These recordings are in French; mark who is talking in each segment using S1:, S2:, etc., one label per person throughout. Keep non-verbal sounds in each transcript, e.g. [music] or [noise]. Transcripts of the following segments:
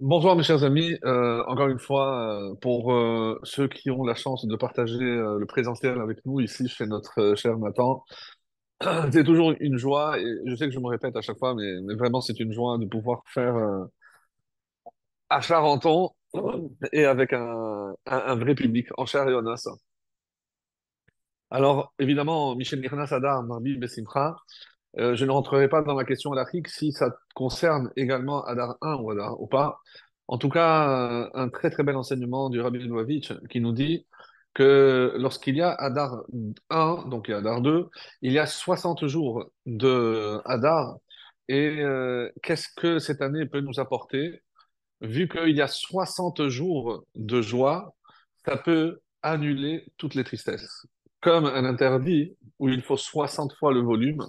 S1: Bonjour mes chers amis, Euh, encore une fois, euh, pour euh, ceux qui ont la chance de partager le présentiel avec nous ici chez notre cher Nathan, [clears throat] c'est toujours une joie et je sais que je me répète à chaque fois, mais, vraiment c'est une joie de pouvoir faire à Charenton et avec un, vrai public en chair et en os. Alors évidemment, Michel Mirna Sadar, Marbi Bessimcha, euh, je ne rentrerai pas dans la question halachique si ça concerne également Adar 1 ou Adar ou pas. En tout cas, euh, un très très bel enseignement du Rabbi Lubavitch qui nous dit que lorsqu'il y a Adar 1, donc il y a Adar 2, il y a 60 jours de Adar. Et euh, qu'est-ce que cette année peut nous apporter? Vu qu'il y a 60 jours de joie, ça peut annuler toutes les tristesses. Comme un interdit où il faut 60 fois le volume.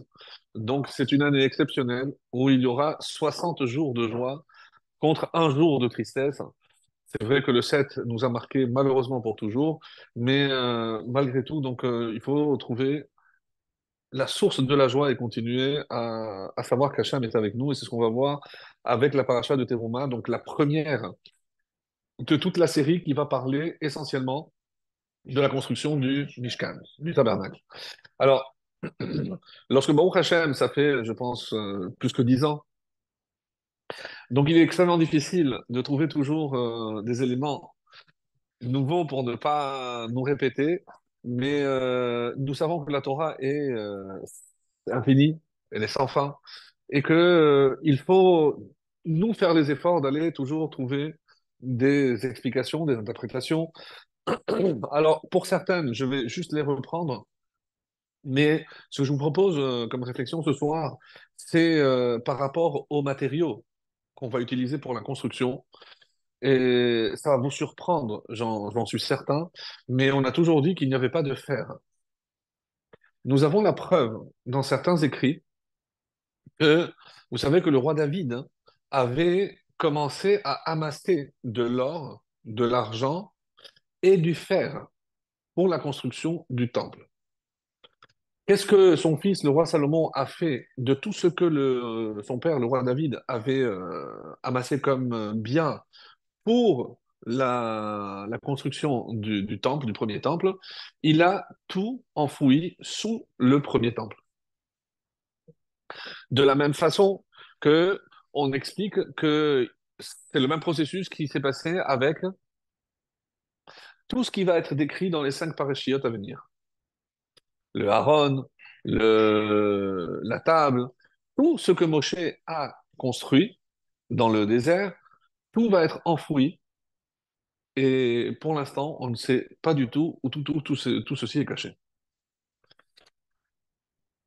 S1: Donc, c'est une année exceptionnelle où il y aura 60 jours de joie contre un jour de tristesse. C'est vrai que le 7 nous a marqué malheureusement pour toujours, mais euh, malgré tout, donc, euh, il faut trouver la source de la joie et continuer à, savoir qu'Hachem est avec nous. Et c'est ce qu'on va voir avec la paracha de Teruma, donc la première de toute la série qui va parler essentiellement de la construction du Mishkan, du tabernacle. Alors, lorsque Baruch Hashem, ça fait, je pense, euh, plus que dix ans, donc il est extrêmement difficile de trouver toujours euh, des éléments nouveaux pour ne pas nous répéter, mais euh, nous savons que la Torah est infinie, elle est sans fin, et que il faut nous faire les efforts d'aller toujours trouver des explications, des interprétations. [clears throat] Alors, pour certaines, je vais juste les reprendre Mais ce que je vous propose euh, comme réflexion ce soir, c'est euh, par rapport aux matériaux qu'on va utiliser pour la construction. Et ça va vous surprendre, j'en suis certain, mais on a toujours dit qu'il n'y avait pas de fer. Nous avons la preuve dans certains écrits que, vous savez que le roi David avait commencé à amasser de l'or, de l'argent et du fer pour la construction du temple. Qu'est-ce que son fils, le roi Salomon, a fait de tout ce que son père, le roi David, avait euh, amassé comme euh, bien pour la, construction du, du temple, du premier temple? Il a tout enfoui sous le premier temple. De la même façon que on explique que c'est le même processus qui s'est passé avec tout ce qui va être décrit dans les cinq parachiotes à venir. Le Aaron, le, la table, tout ce que Moshe a construit dans le désert, tout va être enfoui. Et pour l'instant, on ne sait pas du tout où tout, tout ceci est caché.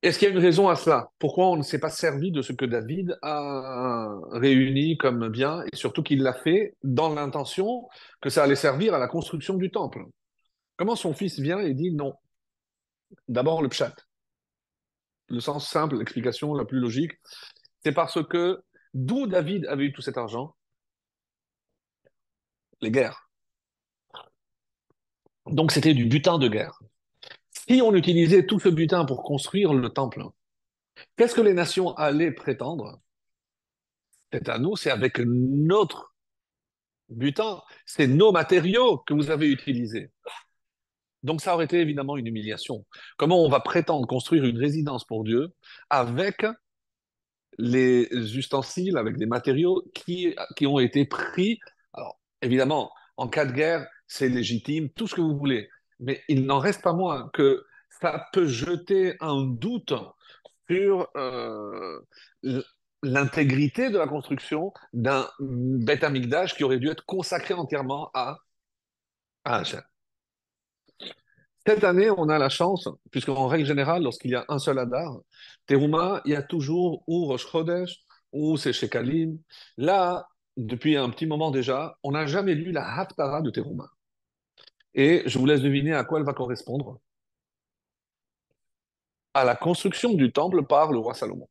S1: Est-ce qu'il y a une raison à cela? Pourquoi on ne s'est pas servi de ce que David a réuni comme bien et surtout qu'il l'a fait dans l'intention que ça allait servir à la construction du temple? Comment son fils vient et dit non? D'abord le pshat. le sens simple, l'explication la plus logique, c'est parce que d'où David avait eu tout cet argent? Les guerres. Donc c'était du butin de guerre. Si on utilisait tout ce butin pour construire le temple, qu'est-ce que les nations allaient prétendre? C'est à nous, c'est avec notre butin, c'est nos matériaux que vous avez utilisés. Donc ça aurait été évidemment une humiliation. Comment on va prétendre construire une résidence pour Dieu avec les ustensiles, avec des matériaux qui, qui ont été pris? Alors, évidemment, en cas de guerre, c'est légitime, tout ce que vous voulez. Mais il n'en reste pas moins que ça peut jeter un doute sur euh, l'intégrité de la construction d'un Beth Amikdash qui aurait dû être consacré entièrement à, à Hachem. Cette année, on a la chance, puisqu'en règle générale, lorsqu'il y a un seul Hadar, Teruma, il y a toujours ou Rosh Chodesh, ou c'est chez Kalim. Là, depuis un petit moment déjà, on n'a jamais lu la Haftarah de Teruma. Et je vous laisse deviner à quoi elle va correspondre. À la construction du temple par le roi Salomon.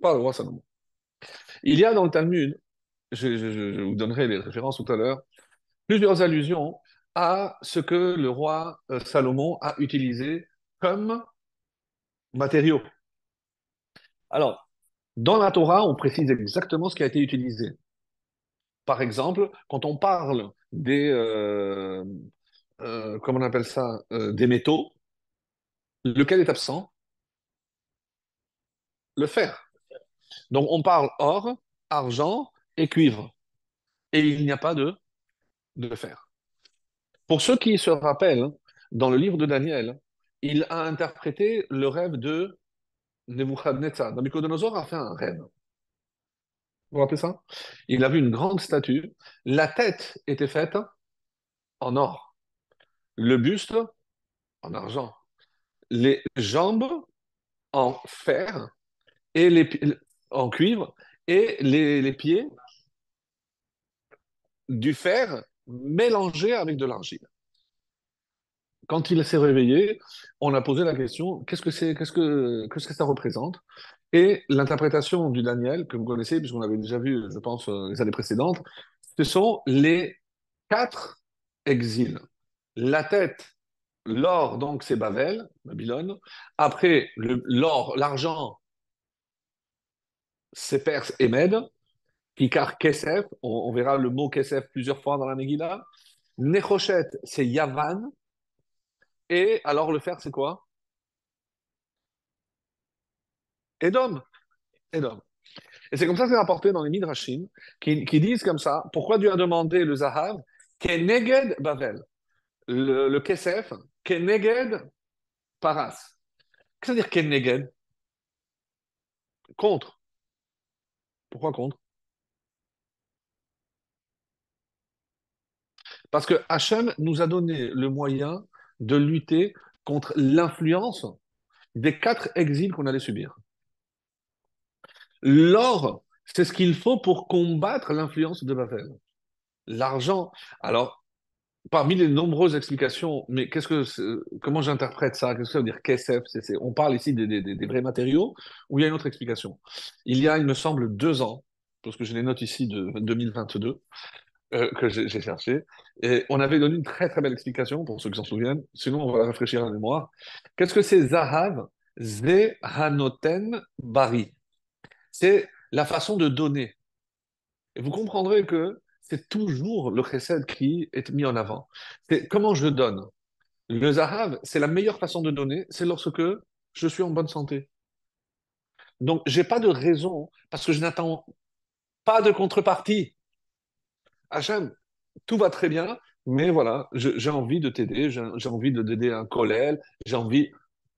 S1: Par le roi Salomon. Il y a dans le Talmud, je vous donnerai les références tout à l'heure, plusieurs allusions à ce que le roi euh, Salomon a utilisé comme matériaux. Alors, dans la Torah, on précise exactement ce qui a été utilisé. Par exemple, quand on parle des, euh, euh, on appelle ça, des métaux, lequel est absent? Le fer. Donc on parle or, argent et cuivre. Et il n'y a pas de fer. Pour ceux qui se rappellent, dans le livre de Daniel, il a interprété le rêve de Nebuchadnezzar. Nabucodonosor a fait un rêve. Vous vous rappelez ça? Il a vu une grande statue. La tête était faite en or. Le buste en argent. Les jambes en fer et les en cuivre et les pieds du fer mélangé avec de l'argile. Quand il s'est réveillé, on a posé la question, qu'est-ce que c'est, qu'est-ce que, qu'est-ce que ça représente? Et l'interprétation du Daniel, que vous connaissez, puisqu'on l'avait déjà vu, je pense, euh, les années précédentes, ce sont les quatre exils. La tête, l'or, donc c'est Babel, Babylone. Après, l'or, l'argent, c'est Perse et Mède. Kikar Kesef, on, verra le mot Kesef plusieurs fois dans la Megillah. Nechoshet, c'est Yavan. Et alors le fer, c'est quoi? Edom. Edom. Et c'est comme ça que c'est rapporté dans les Midrashim, qui, qui disent comme ça, pourquoi Dieu a demandé le Zahav, Keneged Bavel, le, le Kesef, Keneged Paras. Qu'est-ce que ça veut dire Keneged? Contre. Pourquoi contre? Parce que Hachem nous a donné le moyen de lutter contre l'influence des quatre exils qu'on allait subir. L'or, c'est ce qu'il faut pour combattre l'influence de Babel. L'argent, alors, parmi les nombreuses explications, mais qu'est-ce que, comment j'interprète ça? Qu'est-ce que ça veut dire KSF? On parle ici des, des- vrais matériaux ou il y a une autre explication? Il y a, il me semble, deux ans, parce que je les note ici de 2022, euh, que j'ai cherché, et on avait donné une très très belle explication, pour ceux qui s'en souviennent, sinon on va rafraîchir la mémoire. Qu'est-ce que c'est Zahav? Zehanoten Bari? C'est la façon de donner. Et vous comprendrez que c'est toujours le chesed qui est mis en avant. C'est comment je donne. Le zahav, c'est la meilleure façon de donner, c'est lorsque je suis en bonne santé. Donc, j'ai pas de raison, parce que je n'attends pas de contrepartie. Hachem, tout va très bien, mais voilà, j'ai envie de t'aider, j'ai envie de d'aider un collègue, j'ai envie,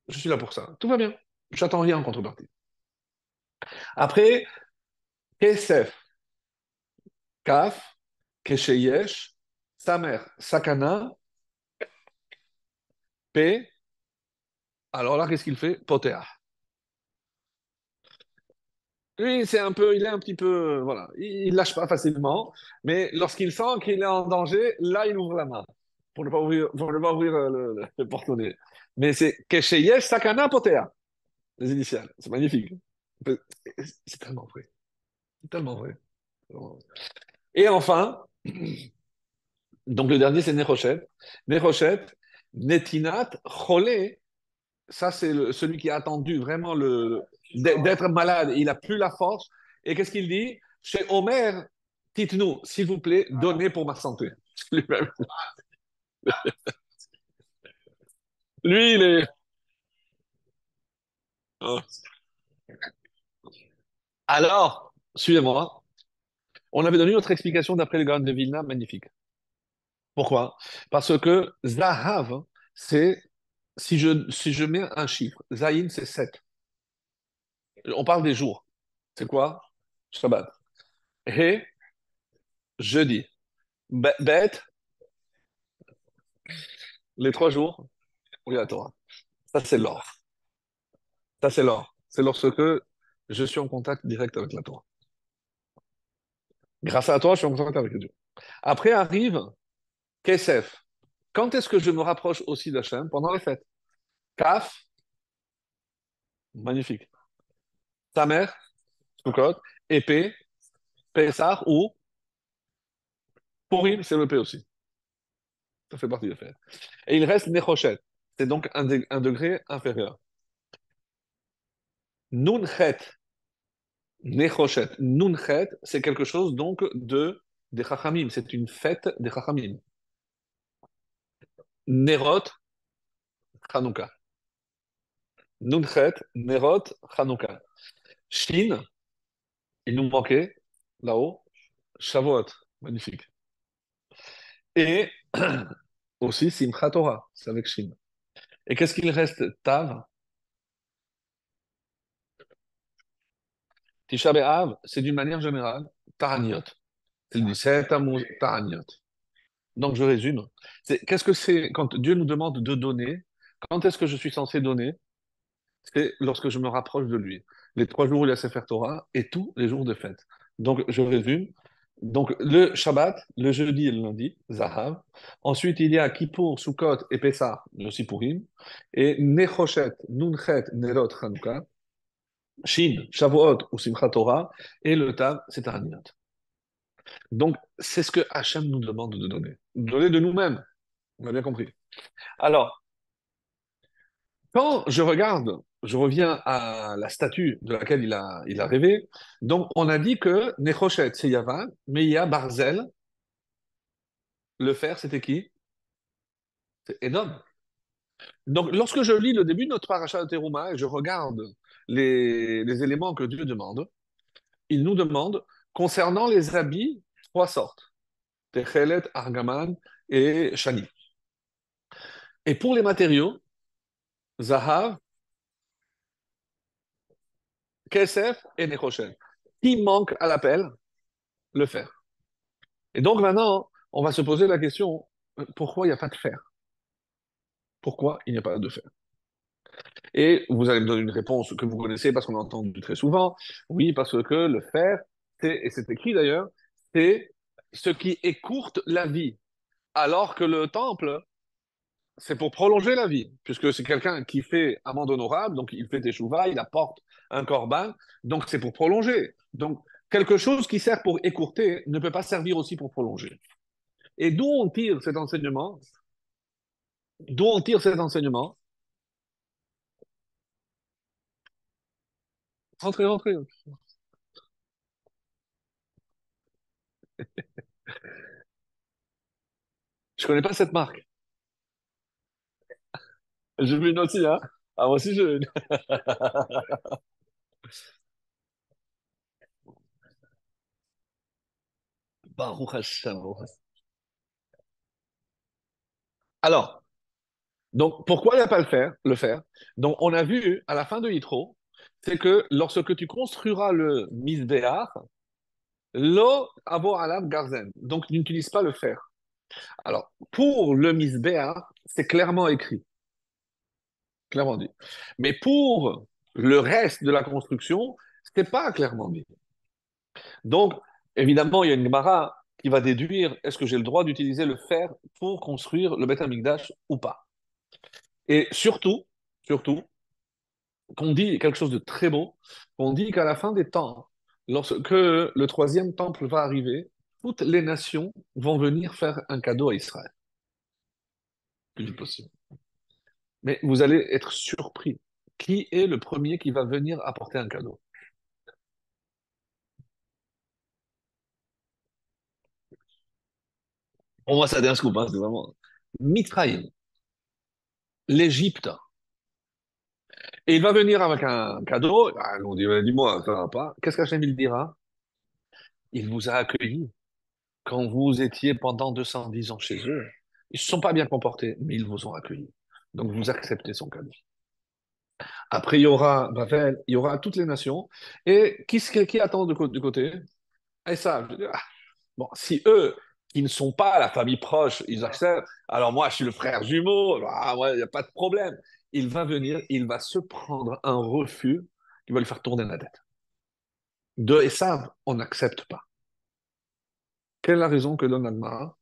S1: je suis là pour ça. Tout va bien. J'attends rien en contrepartie. Après, Kesef, Kaf, Kesheyesh, Samer, Sakana, P. Alors là, qu'est-ce qu'il fait? Potea. Lui, c'est un peu, il est un petit peu, euh, voilà, il, lâche pas facilement, mais lorsqu'il sent qu'il est en danger, là, il ouvre la main pour ne pas ouvrir, pour ne pas ouvrir euh, le, le- le porte-monnaie. Mais c'est Kesheyesh, Sakana, Potea, les initiales. C'est magnifique. C'est tellement vrai. C'est tellement vrai. Et enfin, [clears throat] donc le dernier, c'est Nechoshet. Nechoshet, Netinat, Cholé, ça, c'est celui qui a attendu vraiment le, d'être malade. Il n'a plus la force. Et qu'est-ce qu'il dit? Chez Omer, dites-nous, s'il vous plaît, donnez pour ma santé. Lui-même. [laughs] Lui, il est. Oh. Alors, suivez-moi. On avait donné notre explication d'après le Gaon de Vilna, magnifique. Pourquoi? Parce que Zahav, c'est, si je, si je mets un chiffre, Zayin, c'est 7. On parle des jours. C'est quoi? Shabbat. Et jeudi. Bet, les trois jours, oui, la Torah. Ça, c'est l'or. Ça, c'est l'or. C'est lorsque je suis en contact direct avec la Torah. Grâce à la Torah, je suis en contact avec Dieu. Après arrive Kesef. Quand est-ce que je me rapproche aussi d'Hachem? Pendant les fêtes. Kaf, magnifique. Samer, Sukkot, épée, Pessah ou Purim, c'est le P aussi. Ça fait partie des fêtes. Et il reste Nechoshet. C'est donc un, un degré inférieur. Nunchet, Nechoshet. Nunchet, c'est quelque chose donc de des Chachamim, c'est une fête des Chachamim. Nerot, Hanouka. Nunchet, Nerot, Hanouka. Shin, il nous manquait, là-haut, Shavuot, magnifique. Et [clears throat] aussi Simchat Torah, c'est avec Shin. Et qu'est-ce qu'il reste Tav? Tisha B'Av, c'est d'une manière générale, Taraniot. C'est le 17 Taraniot. Donc je résume. Qu'est-ce que c'est quand Dieu nous demande de donner Quand est-ce que je suis censé donner? C'est lorsque je me rapproche de lui. Les trois jours où il y a Sefer Torah et tous les jours de fête. Donc je résume. Donc le Shabbat, le jeudi et le lundi, Zahav. Ensuite il y a Kippour, Sukkot et Pessah, le Sipurim. Et Nechoshet, Nunchet, Nerot, Chanukah. Shin, Shavuot ou Simchat Torah. Et le Tav, c'est Taraniyot. Donc, c'est ce que Hachem nous demande de donner. Donner de nous-mêmes. On a bien compris. Alors, quand je regarde, je reviens à la statue de laquelle il a, il a rêvé. Donc, on a dit que Nechoshet, c'est Yavan, mais il y a Barzel. Le fer, c'était qui? C'est Edom. Donc, lorsque je lis le début de notre paracha de Teruma et je regarde les, les éléments que Dieu demande, il nous demande Concernant les habits, trois sortes. Techelet, Argaman et Shani. Et pour les matériaux, Zahav, Kesef et Nechoshen. Qui manque à l'appel Le fer. Et donc maintenant, on va se poser la question, pourquoi il n'y a pas de fer? Pourquoi il n'y a pas de fer? Et vous allez me donner une réponse que vous connaissez parce qu'on a entendu très souvent. Oui, parce que le fer et c'est écrit d'ailleurs, c'est ce qui écourte la vie. Alors que le temple, c'est pour prolonger la vie, puisque c'est quelqu'un qui fait amende honorable, donc il fait des chouvas, il apporte un corban, donc c'est pour prolonger. Donc quelque chose qui sert pour écourter ne peut pas servir aussi pour prolonger. Et d'où on tire cet enseignement? D'où on tire cet enseignement? Rentrez, rentrez. [laughs] Je connais pas cette marque. Vu une aussi, hein? Ah, moi aussi, j'ai une. [laughs] Baruch Hashem. Alors, donc, pourquoi il n'y a pas le faire, le faire? Donc, on a vu à la fin de Yitro, c'est que lorsque tu construiras le Misbéach, Lo avo alam garzen. Donc, n'utilise pas le fer. Alors, pour le misbéa, c'est clairement écrit. Clairement dit. Mais pour le reste de la construction, ce n'est pas clairement dit. Donc, évidemment, il y a une Gemara qui va déduire est-ce que j'ai le droit d'utiliser le fer pour construire le Beth Amikdash ou pas. Et surtout, surtout, qu'on dit quelque chose de très beau, qu'on dit qu'à la fin des temps, lorsque le troisième temple va arriver, toutes les nations vont venir faire un cadeau à Israël. Plus possible. Mais vous allez être surpris. Qui est le premier qui va venir apporter un cadeau? Pour moi, ça a un scoop, c'est vraiment. Mitraïm, l'Égypte. Et il va venir avec un cadeau. Ah, on dit, dis-moi, ça va pas. Qu'est-ce qu'Hachem il dira? Il vous a accueilli quand vous étiez pendant 210 ans chez eux. Ils ne se sont pas bien comportés, mais ils vous ont accueilli. Donc vous acceptez son cadeau. Après, il y aura Babel, il y aura toutes les nations. Et qui, qui attend du côté? Et ça, ah, bon, si eux, qui ne sont pas la famille proche, ils acceptent, alors moi, je suis le frère jumeau, ah, il n'y a pas de problème il va venir, il va se prendre un refus qui va lui faire tourner la tête. De Esav, on n'accepte pas. Quelle est la raison que donne Agmara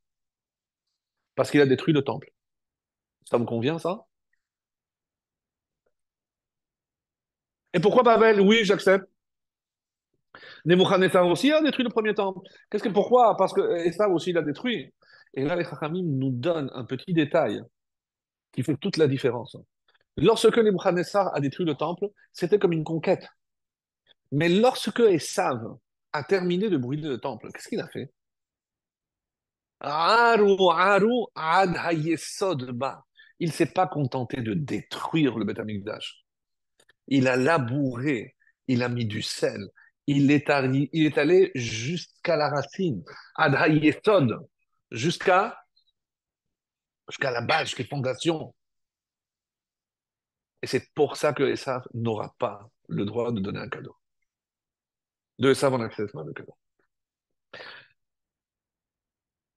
S1: Parce qu'il a détruit le temple. Ça me convient, ça Et pourquoi Babel Oui, j'accepte. Nebuchadnezzar aussi a détruit le premier temple. Qu'est-ce que pourquoi? Parce que Esav aussi l'a détruit. Et là, les Chachamim nous donnent un petit détail qui fait toute la différence. Lorsque Nebuchadnezzar a détruit le temple, c'était comme une conquête. Mais lorsque Esav a terminé de brûler le temple, qu'est-ce qu'il a fait? Aru, aru, ad hayesod ba. Il ne s'est pas contenté de détruire le Beth Amikdash. Il a labouré, il a mis du sel, il est allé, il est allé jusqu'à la racine, jusqu'à jusqu'à la base, jusqu'à les fondations. Et c'est pour ça que Esav n'aura pas le droit de donner un cadeau. De Esav, on n'accepte pas le cadeau.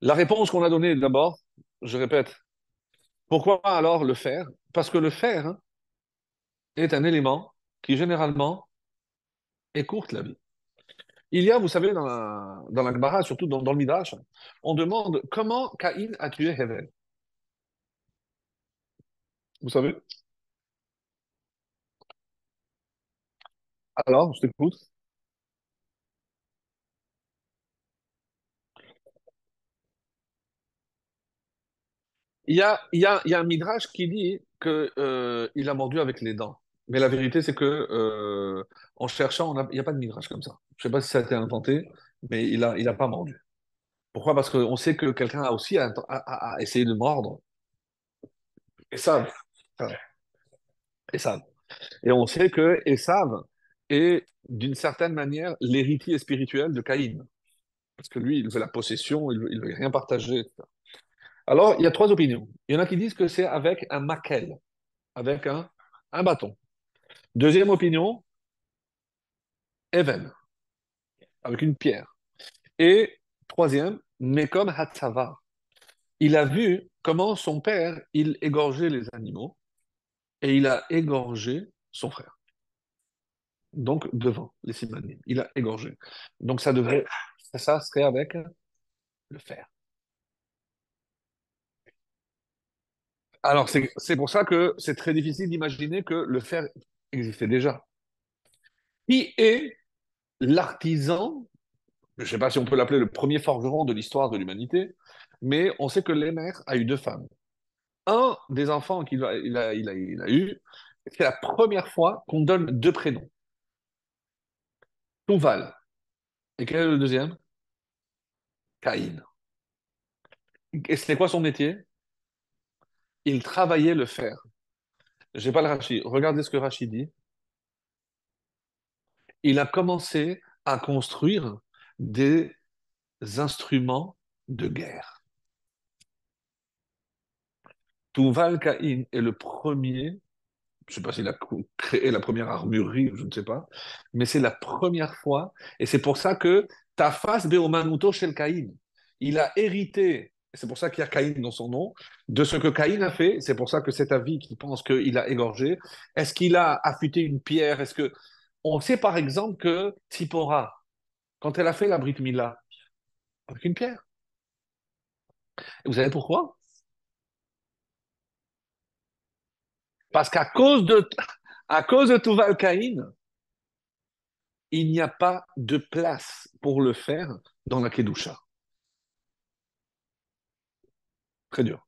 S1: La réponse qu'on a donnée d'abord, je répète, pourquoi alors le fer Parce que le fer hein, est un élément qui généralement écourte la vie. Il y a, vous savez, dans la, dans la surtout dans, dans le Midrash, on demande comment Caïn a tué Hevel. Vous savez? Alors, je t'écoute. Il y a, un Midrash qui dit que, euh, a mordu avec les dents. Mais la vérité, c'est que euh, en cherchant, il n'y a pas de Midrash comme ça. Je ne sais pas si ça a été inventé, mais il a, il a pas mordu. Pourquoi? Parce qu'on sait que quelqu'un a aussi essayé de mordre. Et ça, et. Et on sait que Esav est, d'une certaine manière, l'héritier spirituel de Caïn. Parce que lui, il veut la possession, il ne veut rien partager. Alors, il y a trois opinions. Il y en a qui disent que c'est avec un maquel, avec un, bâton. Deuxième opinion, Even, avec une pierre. Et troisième, Mekom Hatzava. Il a vu comment son père, il égorgeait les animaux et il a égorgé son frère. Donc, devant les Simanim. Il a égorgé. Donc, ça devrait, ça serait avec le fer. Alors, c'est pour ça que c'est très difficile d'imaginer que le fer existait déjà. Qui est l'artisan, je ne sais pas si on peut l'appeler le premier forgeron de l'histoire de l'humanité, mais on sait que Lémer a eu deux femmes. Un des enfants qu'il a, il a, il a, il a eu, c'est la première fois qu'on donne deux prénoms. Touval. Et quel est le deuxième? Caïn. Et c'était quoi son métier? Il travaillait le fer. Je n'ai pas le Rachi. Regardez ce que Rachi dit. Il a commencé à construire des instruments de guerre. Tuval Caïn est le premier, je ne sais pas s'il a créé la première armurerie, je ne sais pas, mais c'est la première fois, et c'est pour ça que Tafas Beomanuto Shel Caïn, il a hérité, c'est pour ça qu'il y a Caïn dans son nom, de ce que Caïn a fait, c'est pour ça que c'est avis qui pense qu'il a égorgé. Est-ce qu'il a affûté une pierre? On sait par exemple que Tsipora, quand elle a fait la Brit Mila, avec une pierre. Et vous savez pourquoi? Parce qu'à cause de, à cause de Tuval Caïn, il n'y a pas de place pour le faire dans la Kedusha. Très dur.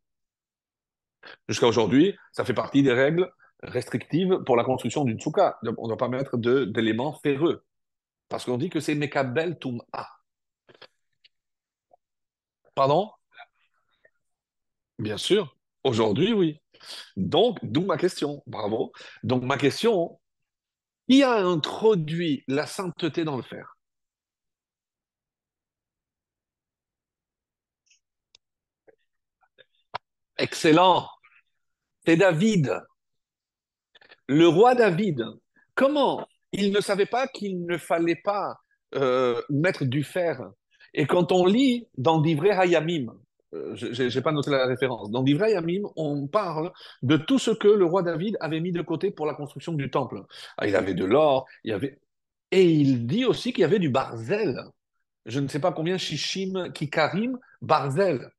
S1: Jusqu'à aujourd'hui, ça fait partie des règles restrictives pour la construction d'une souka. On ne doit pas mettre d'éléments ferreux. Parce qu'on dit que c'est Mekabel Tum'a. Pardon? Bien sûr. Aujourd'hui, oui. Donc, d'où ma question. Bravo. Donc, ma question, qui a introduit la sainteté dans le fer? Excellent. C'est David. Le roi David. Comment Il ne savait pas qu'il ne fallait pas euh, mettre du fer? Et quand on lit dans Divrei Hayamim, euh, je n'ai pas noté la référence, dans Divrei Hayamim, on parle de tout ce que le roi David avait mis de côté pour la construction du temple. Ah, il avait de l'or, il y avait... et il dit aussi qu'il y avait du barzel. Je ne sais pas combien Shishim, Kikarim, barzel.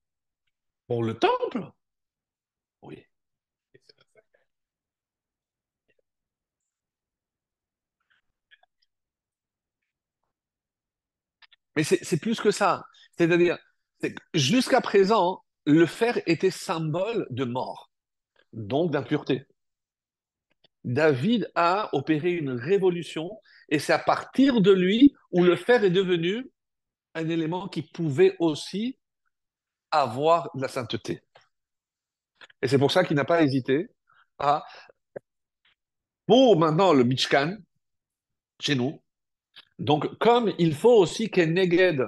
S1: Pour le temple Oui. Mais c'est plus que ça. C'est-à-dire, jusqu'à présent, le fer était symbole de mort, donc d'impureté. David a opéré une révolution et c'est à partir de lui où le fer est devenu un élément qui pouvait aussi avoir de la sainteté. Et c'est pour ça qu'il n'a pas hésité à, pour maintenant le Mishkan, chez nous, donc comme il faut aussi qu'Eneged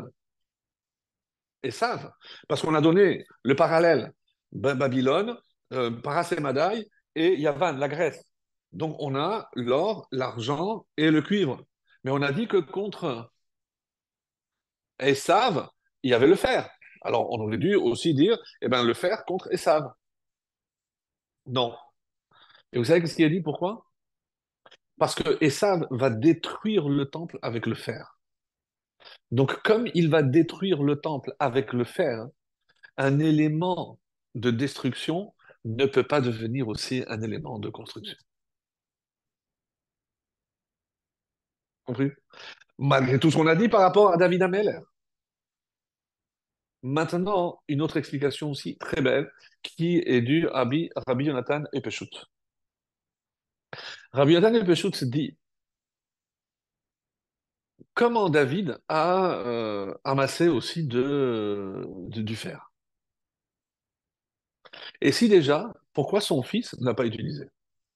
S1: et savent, parce qu'on a donné le parallèle Babylone, euh, Parasemadaï et Yavan, la Grèce. Donc on a l'or, l'argent et le cuivre. Mais on a dit que contre Esav, il y avait le fer. Alors on aurait dû aussi dire, eh ben, le fer contre Esav. Non. Et vous savez ce qu'il a dit? Pourquoi? Parce que Esav va détruire le temple avec le fer. Donc comme il va détruire le temple avec le fer, un élément de destruction ne peut pas devenir aussi un élément de construction. Compris? Malgré tout ce qu'on a dit par rapport à David Ameller. Maintenant, une autre explication aussi très belle qui est due à Rabbi Jonathan Epeshut. Rabbi Jonathan Epeshut dit comment David a euh, amassé aussi de, du fer? Et si déjà, pourquoi son fils n'a pas utilisé?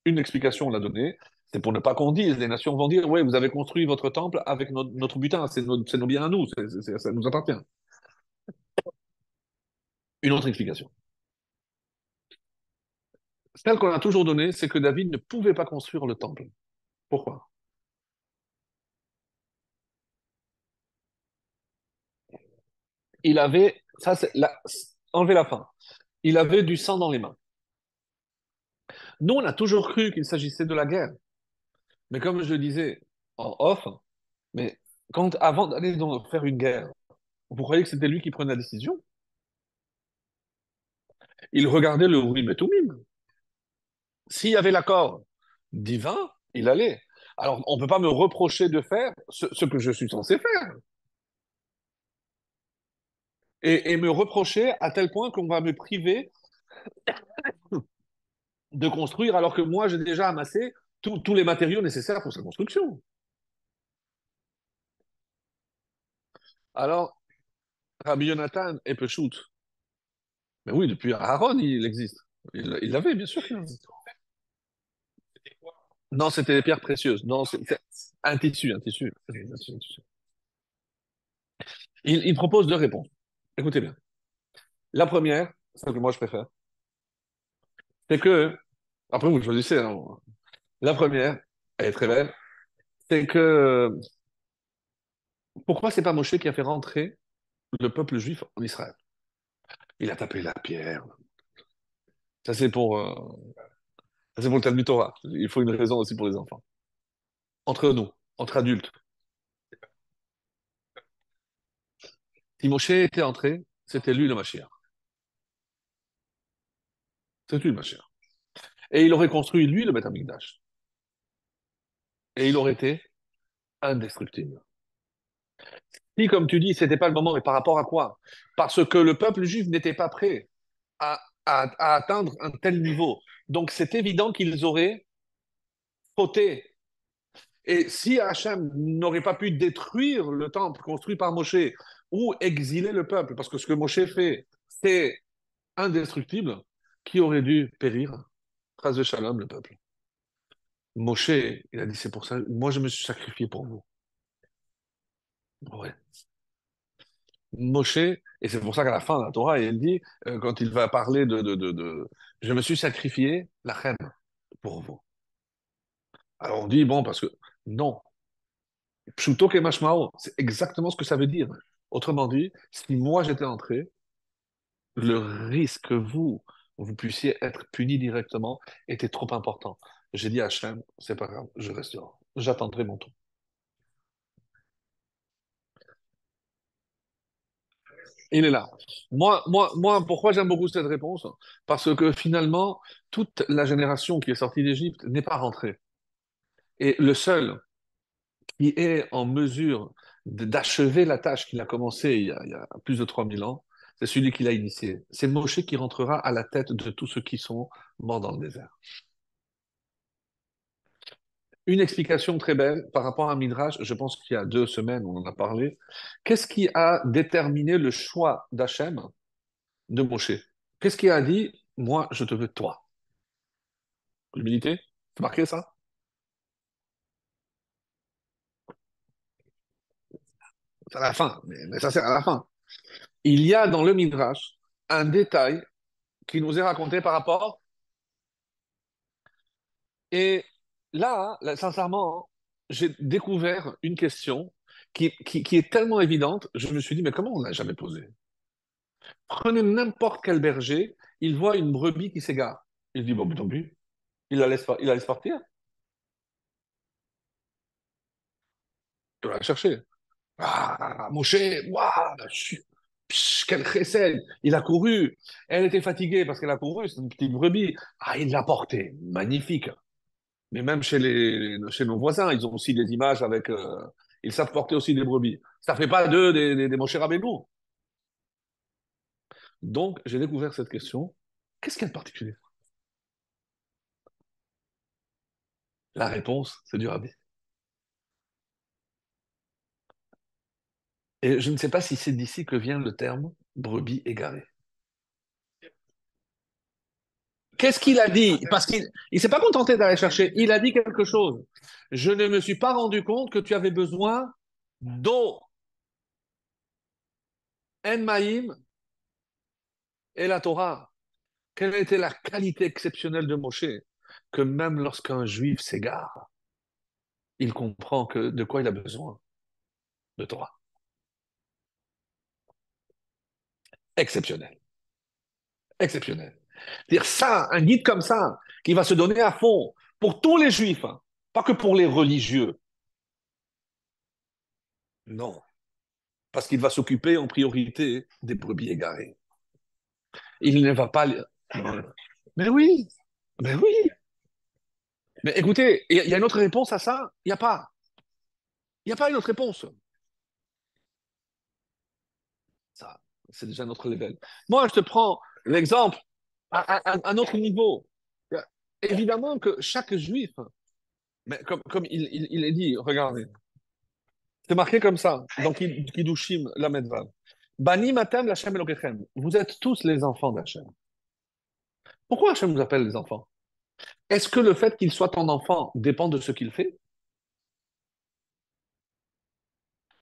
S1: Une explication, on l'a donnée, c'est pour ne pas qu'on dise, les nations vont dire, oui, vous avez construit votre temple avec notre, butin, c'est nos, biens à nous, ça nous appartient. Une autre explication. Celle qu'on a toujours donnée, c'est que David ne pouvait pas construire le temple. Pourquoi? Il avait, ça c'est, la, enlevez la fin, il avait du sang dans les mains. Nous, on a toujours cru qu'il s'agissait de la guerre. Mais comme je le disais en off, mais quand avant d'aller faire une guerre, vous croyez que c'était lui qui prenait la décision? Il regardait le Urim et Tumim. S'il y avait l'accord divin, il allait. Alors, on ne peut pas me reprocher de faire ce, que je suis censé faire. Et, me reprocher à tel point qu'on va me priver [coughs] de construire alors que moi, j'ai déjà amassé tous les matériaux nécessaires pour sa construction. Alors, Rabbi Jonathan et Peshout, mais oui, depuis Aaron, il existe. Il l'avait, bien sûr qu'il existe. Non, c'était des pierres précieuses. Non, c'est un tissu, un tissu. Il, propose deux réponses. Écoutez bien. La première, celle que moi je préfère, c'est que, après vous choisissez, hein. la première, elle est très belle, c'est que, pourquoi c'est pas Moshe qui a fait rentrer le peuple juif en Israël? Il a tapé la pierre. Ça, c'est pour, euh, pour le Talmud Torah. Il faut une raison aussi pour les enfants. Entre nous, entre adultes. Si Moshe était entré, c'était lui le Mashiach. C'est lui le Mashiach. Et il aurait construit, lui, le Beth Amikdash. Et il aurait été indestructible. Comme tu dis, c'était pas le moment, mais par rapport à quoi? Parce que le peuple juif n'était pas prêt à, atteindre un tel niveau. Donc c'est évident qu'ils auraient fauté. Et si Hachem n'aurait pas pu détruire le temple construit par Moshe ou exiler le peuple, parce que ce que Moshe fait, c'est indestructible, qui aurait dû périr? Phrase de Shalom, le peuple. Moshe, il a dit, c'est pour ça, moi je me suis sacrifié pour vous. Ouais. Moshe, et c'est pour ça qu'à la fin de la Torah, il dit, euh, quand il va parler de, de, de, Je me suis sacrifié, la reine, pour vous. Alors on dit, bon, parce que non. Pshuto c'est exactement ce que ça veut dire. Autrement dit, si moi j'étais entré, le risque que vous, vous puissiez être puni directement était trop important. J'ai dit à Hachem, c'est pas grave, je reste dehors. J'attendrai mon tour. Il est là. Moi, moi, pourquoi j'aime beaucoup cette réponse? Parce que finalement, toute la génération qui est sortie d'Égypte n'est pas rentrée. Et le seul qui est en mesure d'achever la tâche qu'il a commencée il y a, plus de 3000 ans, c'est celui qui l'a initié. C'est Moshe qui rentrera à la tête de tous ceux qui sont morts dans le désert. Une explication très belle par rapport à Midrash, je pense qu'il y a deux semaines, on en a parlé. Qu'est-ce qui a déterminé le choix d'Hachem de Moshe? Qu'est-ce qu'il a dit Moi, je te veux toi? L'humilité? C'est marqué ça? C'est à la fin, mais, mais ça c'est à la fin. Il y a dans le Midrash un détail qui nous est raconté par rapport. Et là, sincèrement, j'ai découvert une question qui, qui, est tellement évidente, je me suis dit, mais comment on ne l'a jamais posée? Prenez n'importe quel berger, il voit une brebis qui s'égare. Il dit, bon, tant pis, il la laisse, il la laisse partir. Il va la chercher. Ah, Moshe, waouh, quel chesed Il a couru. Elle était fatiguée parce qu'elle a couru, c'est une petite brebis. Ah, il l'a portée. Magnifique. Mais même chez, les, chez nos voisins, ils ont aussi des images avec. euh, ils savent porter aussi des brebis. Ça fait pas d'eux des, des, des Moshe. Donc, j'ai découvert cette question. Qu'est-ce qu'il y a de particulier? La réponse, c'est du rabbi. Et je ne sais pas si c'est d'ici que vient le terme brebis égarée. Qu'est-ce qu'il a dit? Parce qu'il ne s'est pas contenté d'aller chercher. Il a dit quelque chose. Je ne me suis pas rendu compte que tu avais besoin d'eau. En maïm et la Torah. Quelle était la qualité exceptionnelle de Moshe? Que même lorsqu'un juif s'égare, il comprend que de quoi il a besoin De Torah. Exceptionnel. Exceptionnel. Dire ça, un guide comme ça, qui va se donner à fond pour tous les juifs, hein, pas que pour les religieux. Non. Parce qu'il va s'occuper en priorité des brebis égarées. Il ne va pas. Mais oui, mais oui. Mais écoutez, il y a une autre réponse à ça? Il n'y a pas. Il n'y a pas une autre réponse. Ça, c'est déjà notre level. Moi, je te prends l'exemple à, à, un autre niveau. Évidemment que chaque juif, mais comme, comme il, est dit, regardez, c'est marqué comme ça, dans Kiddushim la Medvav. Bani matem l'Hachem Elokechem. Vous êtes tous les enfants d'Hachem. Pourquoi Hachem nous appelle les enfants? Est-ce que le fait qu'il soit ton enfant dépend de ce qu'il fait?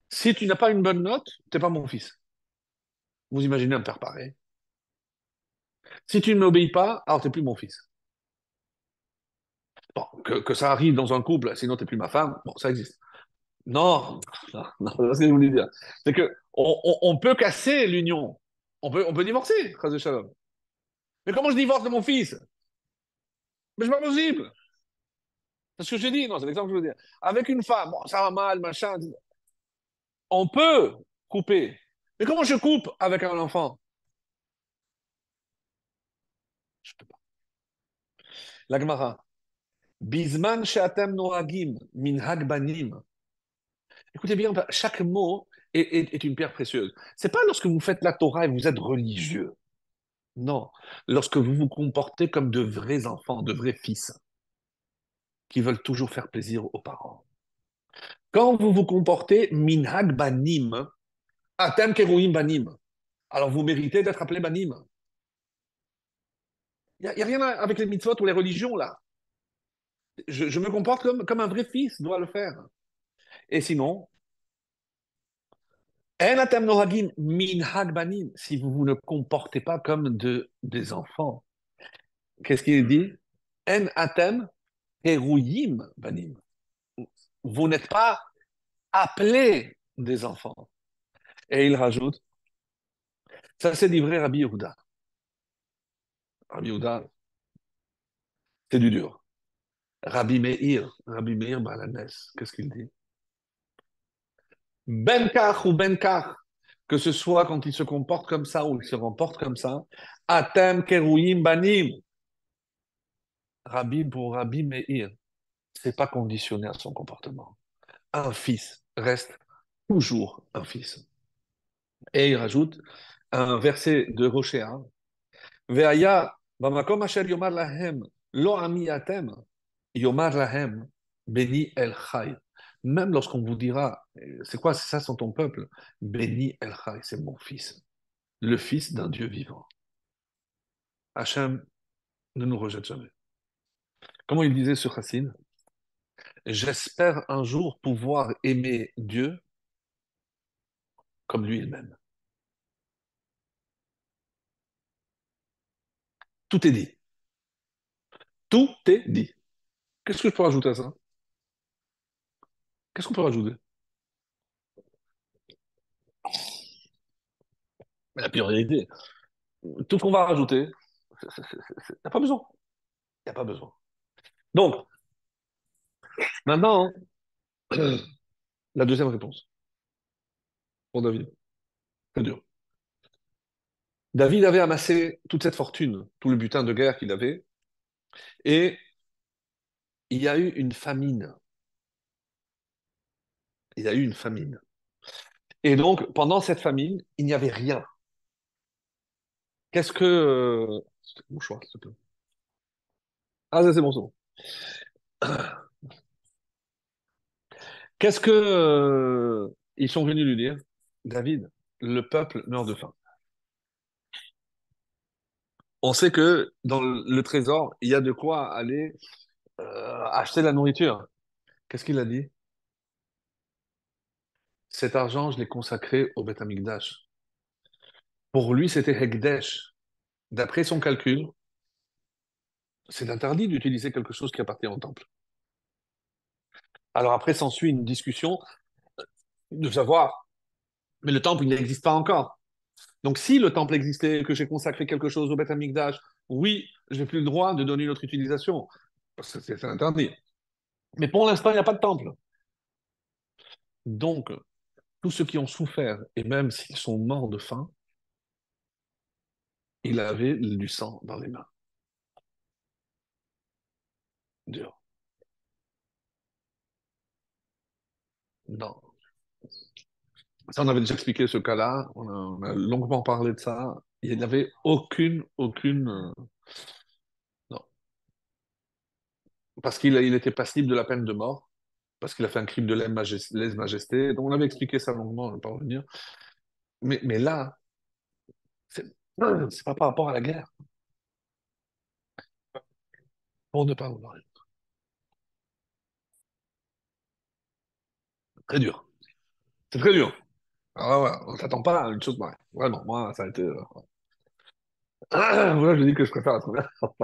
S1: Si tu n'as pas une bonne note, tu n'es pas mon fils. Vous imaginez un père pareil Si tu ne m'obéis pas, alors tu n'es plus mon fils. Bon, que, ça arrive dans un couple, sinon tu n'es plus ma femme, bon, ça existe. Non, [laughs] non, c'est ce que je voulais dire. C'est que on, on, on, peut casser l'union. On peut, on peut divorcer, de Shalom. Mais comment je divorce de mon fils? Mais c'est pas possible. C'est ce que j'ai dit, non, c'est l'exemple que je veux dire. Avec une femme, bon, ça va mal, machin. On peut couper. Mais comment je coupe avec un enfant? Je peux pas. La Gemara. Bisman she'atem noagim min hagbanim. Écoutez bien, chaque mot est une pierre précieuse. C'est pas lorsque vous faites la Torah et vous êtes religieux. Non, lorsque vous vous comportez comme de vrais enfants, de vrais fils, qui veulent toujours faire plaisir aux parents. Quand vous vous comportez minhag banim, atem keruim banim, alors vous méritez d'être appelé banim. Il n'y a, rien avec les mitzvot ou les religions là. Je, me comporte comme, un vrai fils doit le faire. Et sinon, si vous vous ne comportez pas comme de, des enfants, qu'est-ce qu'il dit? Vous n'êtes pas appelés des enfants. Et il rajoute, ça c'est livré Rabbi Yehuda. Rabbi c'est du dur. Rabbi Meir, Rabbi Meir Balanes, qu'est-ce qu'il dit? Benkar ou Benkar, que ce soit quand il se comporte comme ça ou il se comporte comme ça, Atem Kerouim Banim. Rabbi pour Rabbi Meir, c'est pas conditionné à son comportement. Un fils reste toujours un fils. Et il rajoute un verset de Rochéa. Veaya, lo yomar. Même lorsqu'on vous dira, c'est quoi, c'est ça, sont ton peuple? Béni El Chai, c'est mon fils, le fils d'un Dieu vivant. Hachem ne nous rejette jamais. Comment il disait ce Chassid? J'espère un jour pouvoir aimer Dieu comme lui il m'aime. Tout est dit. Tout est dit. Qu'est-ce que je peux rajouter à ça? Qu'est-ce qu'on peut rajouter? La priorité. Tout ce qu'on va rajouter, il n'y a pas besoin. Il n'y a pas besoin. Donc, maintenant, [clears throat] la deuxième réponse pour David. C'est dur. David avait amassé toute cette fortune, tout le butin de guerre qu'il avait, et il y a eu une famine. Il y a eu une famine. Et donc, pendant cette famine, il n'y avait rien. Qu'est-ce que... Euh, mouchoir, s'il te plaît. Ah, ça c'est bon, c'est bon. Qu'est-ce que euh, ils sont venus lui dire? David, le peuple meurt de faim. On sait que dans le trésor, il y a de quoi aller euh, acheter la nourriture. Qu'est-ce qu'il a dit? Cet argent, je l'ai consacré au Beth Amikdash. Pour lui, c'était Hekdesh. D'après son calcul, c'est interdit d'utiliser quelque chose qui appartient au temple. Alors après, s'ensuit une discussion de savoir, mais le temple, n'existe pas encore. Donc si le temple existait, que j'ai consacré quelque chose au Beth Amikdash, oui, j'ai plus le droit de donner une autre utilisation, c'est interdit. Mais pour l'instant, il n'y a pas de temple. Donc, tous ceux qui ont souffert, et même s'ils sont morts de faim, il avait du sang dans les mains. Dur. Non. Ça, on avait déjà expliqué ce cas-là, on, a, longuement parlé de ça. Il n'y avait aucune, aucune. Euh, non. Parce qu'il il était passible de la peine de mort, parce qu'il a fait un crime de lèse-majesté. Donc on avait expliqué ça longuement, on ne va pas revenir. Mais, mais là, c'est pas par rapport à la guerre. Pour ne pas vouloir. Très dur. C'est très dur. Ah ouais, on s'attend pas à une chose pareille. Vraiment, moi, ça a été. euh, Voilà, [clears throat] je dis que je préfère la première. [laughs]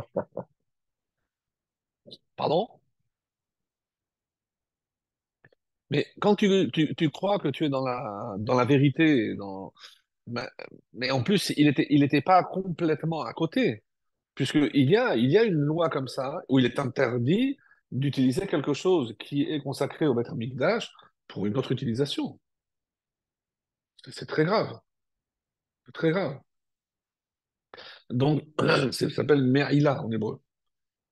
S1: Pardon? Mais quand tu, tu, tu crois que tu es dans la, dans la vérité, dans... Mais, mais en plus, il était, il était pas complètement à côté, puisqu'il y a, il y a une loi comme ça où il est interdit d'utiliser quelque chose qui est consacré au maître Mikdash pour une autre utilisation. C'est très grave. C'est très grave. Donc, [clears throat] ça s'appelle Me'ila en hébreu.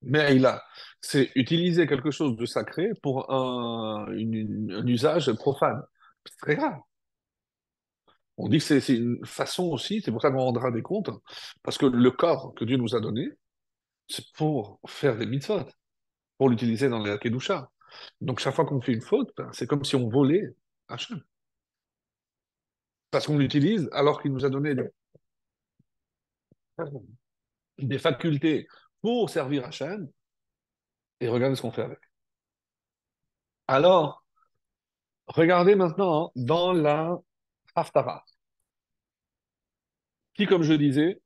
S1: Me'ila, c'est utiliser quelque chose de sacré pour un, un usage profane. C'est très grave. On dit que c'est une façon aussi, c'est pour ça qu'on rendra des comptes, parce que le corps que Dieu nous a donné, c'est pour faire des mitzvot, pour l'utiliser dans les Kedusha. Donc chaque fois qu'on fait une faute, ben, c'est comme si on volait Hachem. Parce qu'on l'utilise alors qu'il nous a donné des, facultés pour servir Hachem, et regardez ce qu'on fait avec. Alors, regardez maintenant dans la Haftara, qui, comme je disais,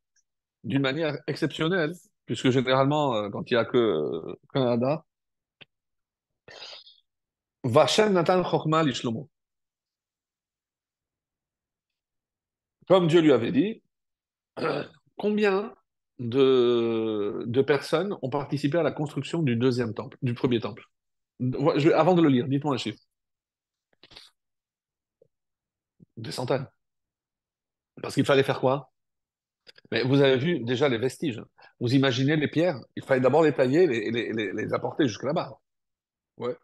S1: d'une manière exceptionnelle, puisque généralement, euh, quand il n'y a que Canada, Vachem Nathan Chokma Shlomo. Comme Dieu lui avait dit, [clears throat] combien de, personnes ont participé à la construction du deuxième temple, du premier temple? Avant de le lire, dites-moi un chiffre. Des centaines. Parce qu'il fallait faire quoi? Mais vous avez vu déjà les vestiges. Vous imaginez les pierres? Il fallait d'abord les tailler et les, apporter jusque là-bas. Ouais.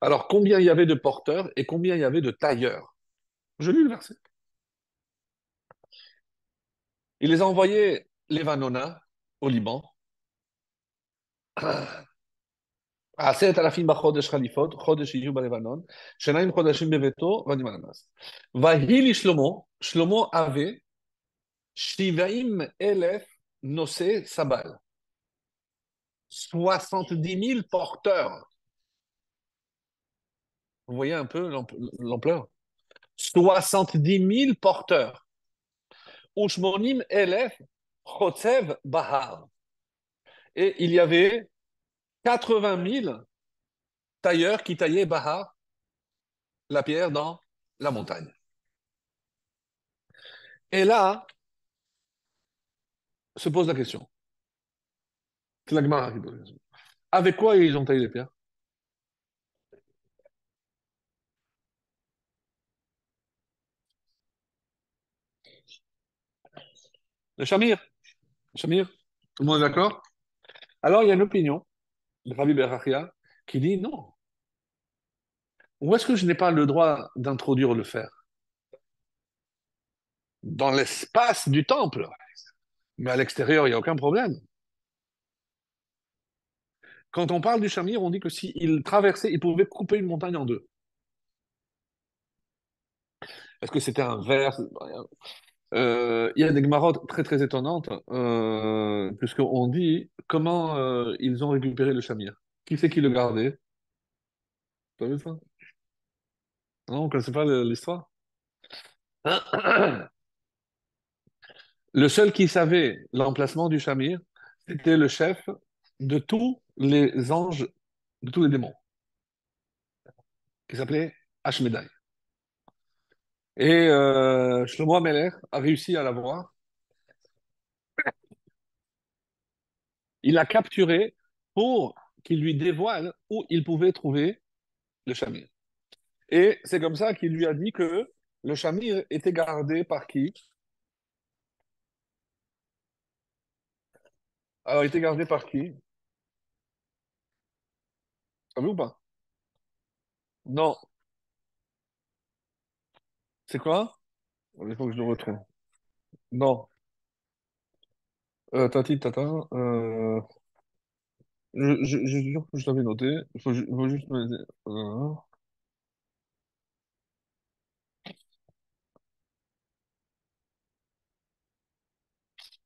S1: Alors, combien il y avait de porteurs et combien il y avait de tailleurs? Je lis le verset. Il les a envoyés, les Vanona, au Liban. Ah, Vahili Shlomo, Shlomo avait Shivaim Elef Nosé Sabal. 70 000 porteurs. Vous voyez un peu l'ampleur? 70 000 porteurs. Bahar. Et il y avait 80 000 tailleurs qui taillaient Bahar, la pierre dans la montagne. Et là, se pose la question. Avec quoi ils ont taillé les pierres? Le Shamir. Le Shamir. Tout le monde est d'accord? Alors, il y a une opinion de Rabbi Berachia qui dit non. Où est-ce que je n'ai pas le droit d'introduire le fer? Dans l'espace du temple. Mais à l'extérieur, il n'y a aucun problème. Quand on parle du Shamir, on dit que s'il traversait, il pouvait couper une montagne en deux. Est-ce que c'était un verre? Il y a des gmarottes très très étonnantes, euh, puisqu'on dit comment euh, ils ont récupéré le chamir. Qui c'est qui le gardait? T'as vu ça? Non, on ne connaissait pas l'histoire [coughs] Le seul qui savait l'emplacement du chamir, c'était le chef de tous les anges, de tous les démons, qui s'appelait Ashmedai. Et euh, Shlomo Ameler a réussi à l'avoir. Il l'a capturé pour qu'il lui dévoile où il pouvait trouver le chamir. Et c'est comme ça qu'il lui a dit que le chamir était gardé par qui? Alors, il était gardé par qui? Savez ou pas? Non. C'est quoi? Il faut que je le retrouve. Non. Euh, tati, tata. Euh, je, jure que je l'avais noté. Il faut, ju- faut juste me dire. euh,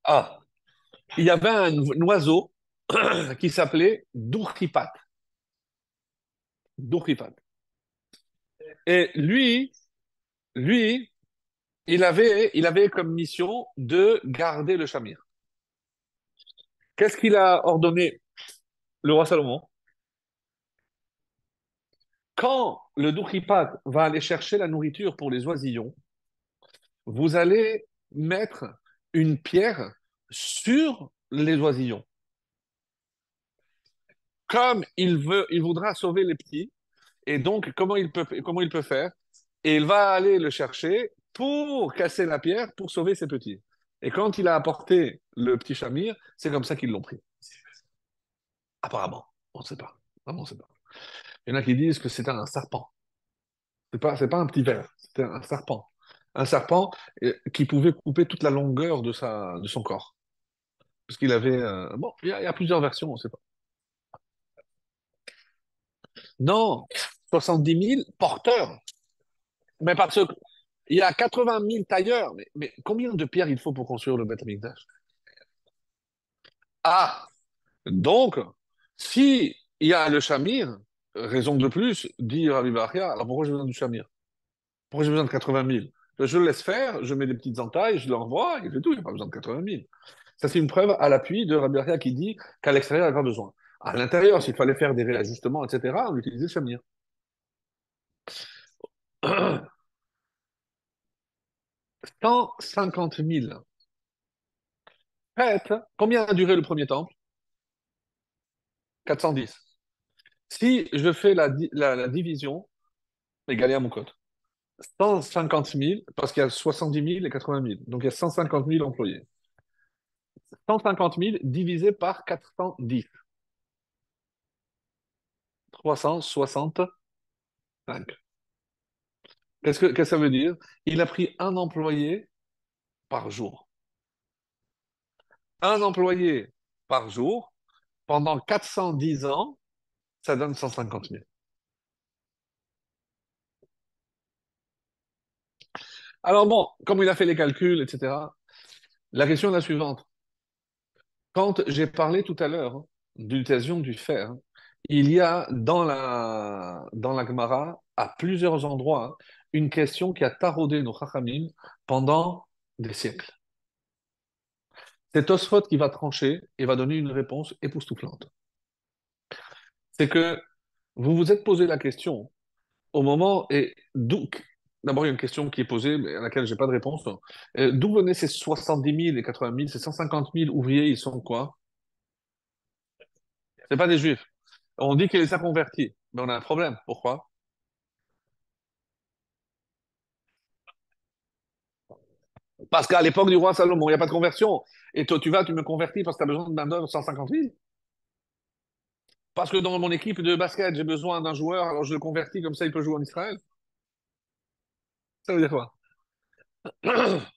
S1: Ah, il y avait un oiseau [clears throat] qui s'appelait Dourkipat. Dourkipat. Et lui, lui, il avait, comme mission de garder le chamir. Qu'est-ce qu'il a ordonné le roi Salomon? Quand le Dourkipat va aller chercher la nourriture pour les oisillons, vous allez mettre une pierre sur les oisillons. Comme il veut, il voudra sauver les petits, et donc comment il peut faire? Et il va aller le chercher pour casser la pierre, pour sauver ses petits. Et quand il a apporté le petit chamir, c'est comme ça qu'ils l'ont pris. Apparemment, on ne sait pas. Vraiment, on ne sait pas. Il y en a qui disent que c'était un serpent. Pas, c'est pas un petit ver, c'était un serpent. Un serpent euh, qui pouvait couper toute la longueur de, sa, de son corps. Parce qu'il avait. euh, il y, y a plusieurs versions, on ne sait pas. Non, 70 000 porteurs. Mais parce qu'il y a 80 000 tailleurs. Mais, combien de pierres il faut pour construire le Beth Ah, donc, si il y a le Shamir, raison de plus, dit Rabbi Bachia, alors pourquoi j'ai besoin du Shamir Pourquoi j'ai besoin de 80 000 Je le laisse faire, je mets des petites entailles, je l'envoie, et c'est tout, a pas besoin de 80 000. Ça, c'est une preuve à l'appui de Rabbi Bachia qui dit qu'à l'extérieur, il n'y a pas besoin. À l'intérieur, s'il fallait faire des réajustements, etc., on utilisait le Shamir. 150 000 fêtes. Combien a duré le premier temple? 410. Si je fais la, di- la, la division, égalé à mon code. 150 000, parce qu'il y a 70 000 et 80 000. Donc il y a 150 000 employés. 150 000 divisé par 410. 365. Qu'est-ce que, ça veut dire? Il a pris un employé par jour. Un employé par jour pendant 410 ans, ça donne 150 000. Alors bon, comme il a fait les calculs, etc., la question est la suivante. Quand j'ai parlé tout à l'heure d'utilisation du fer, il y a dans la, dans la Gemara, à plusieurs endroits, une question qui a taraudé nos Chachamim pendant des siècles. C'est Tosfot qui va trancher et va donner une réponse époustouflante. C'est que vous vous êtes posé la question au moment, et d'où, d'abord il y a une question qui est posée, mais à laquelle je n'ai pas de réponse. Euh, d'où venaient ces 70 000 et 80 000, ces 150 000 ouvriers, ils sont quoi? C'est pas des juifs. On dit qu'il les a convertis, mais on a un problème. Pourquoi? Parce qu'à l'époque du roi Salomon, il n'y a pas de conversion. Et toi, tu vas, tu me convertis parce que tu as besoin de main-d'œuvre 150 000 Parce que dans mon équipe de basket, j'ai besoin d'un joueur, alors je le convertis comme ça, il peut jouer en Israël Ça veut dire quoi? [coughs]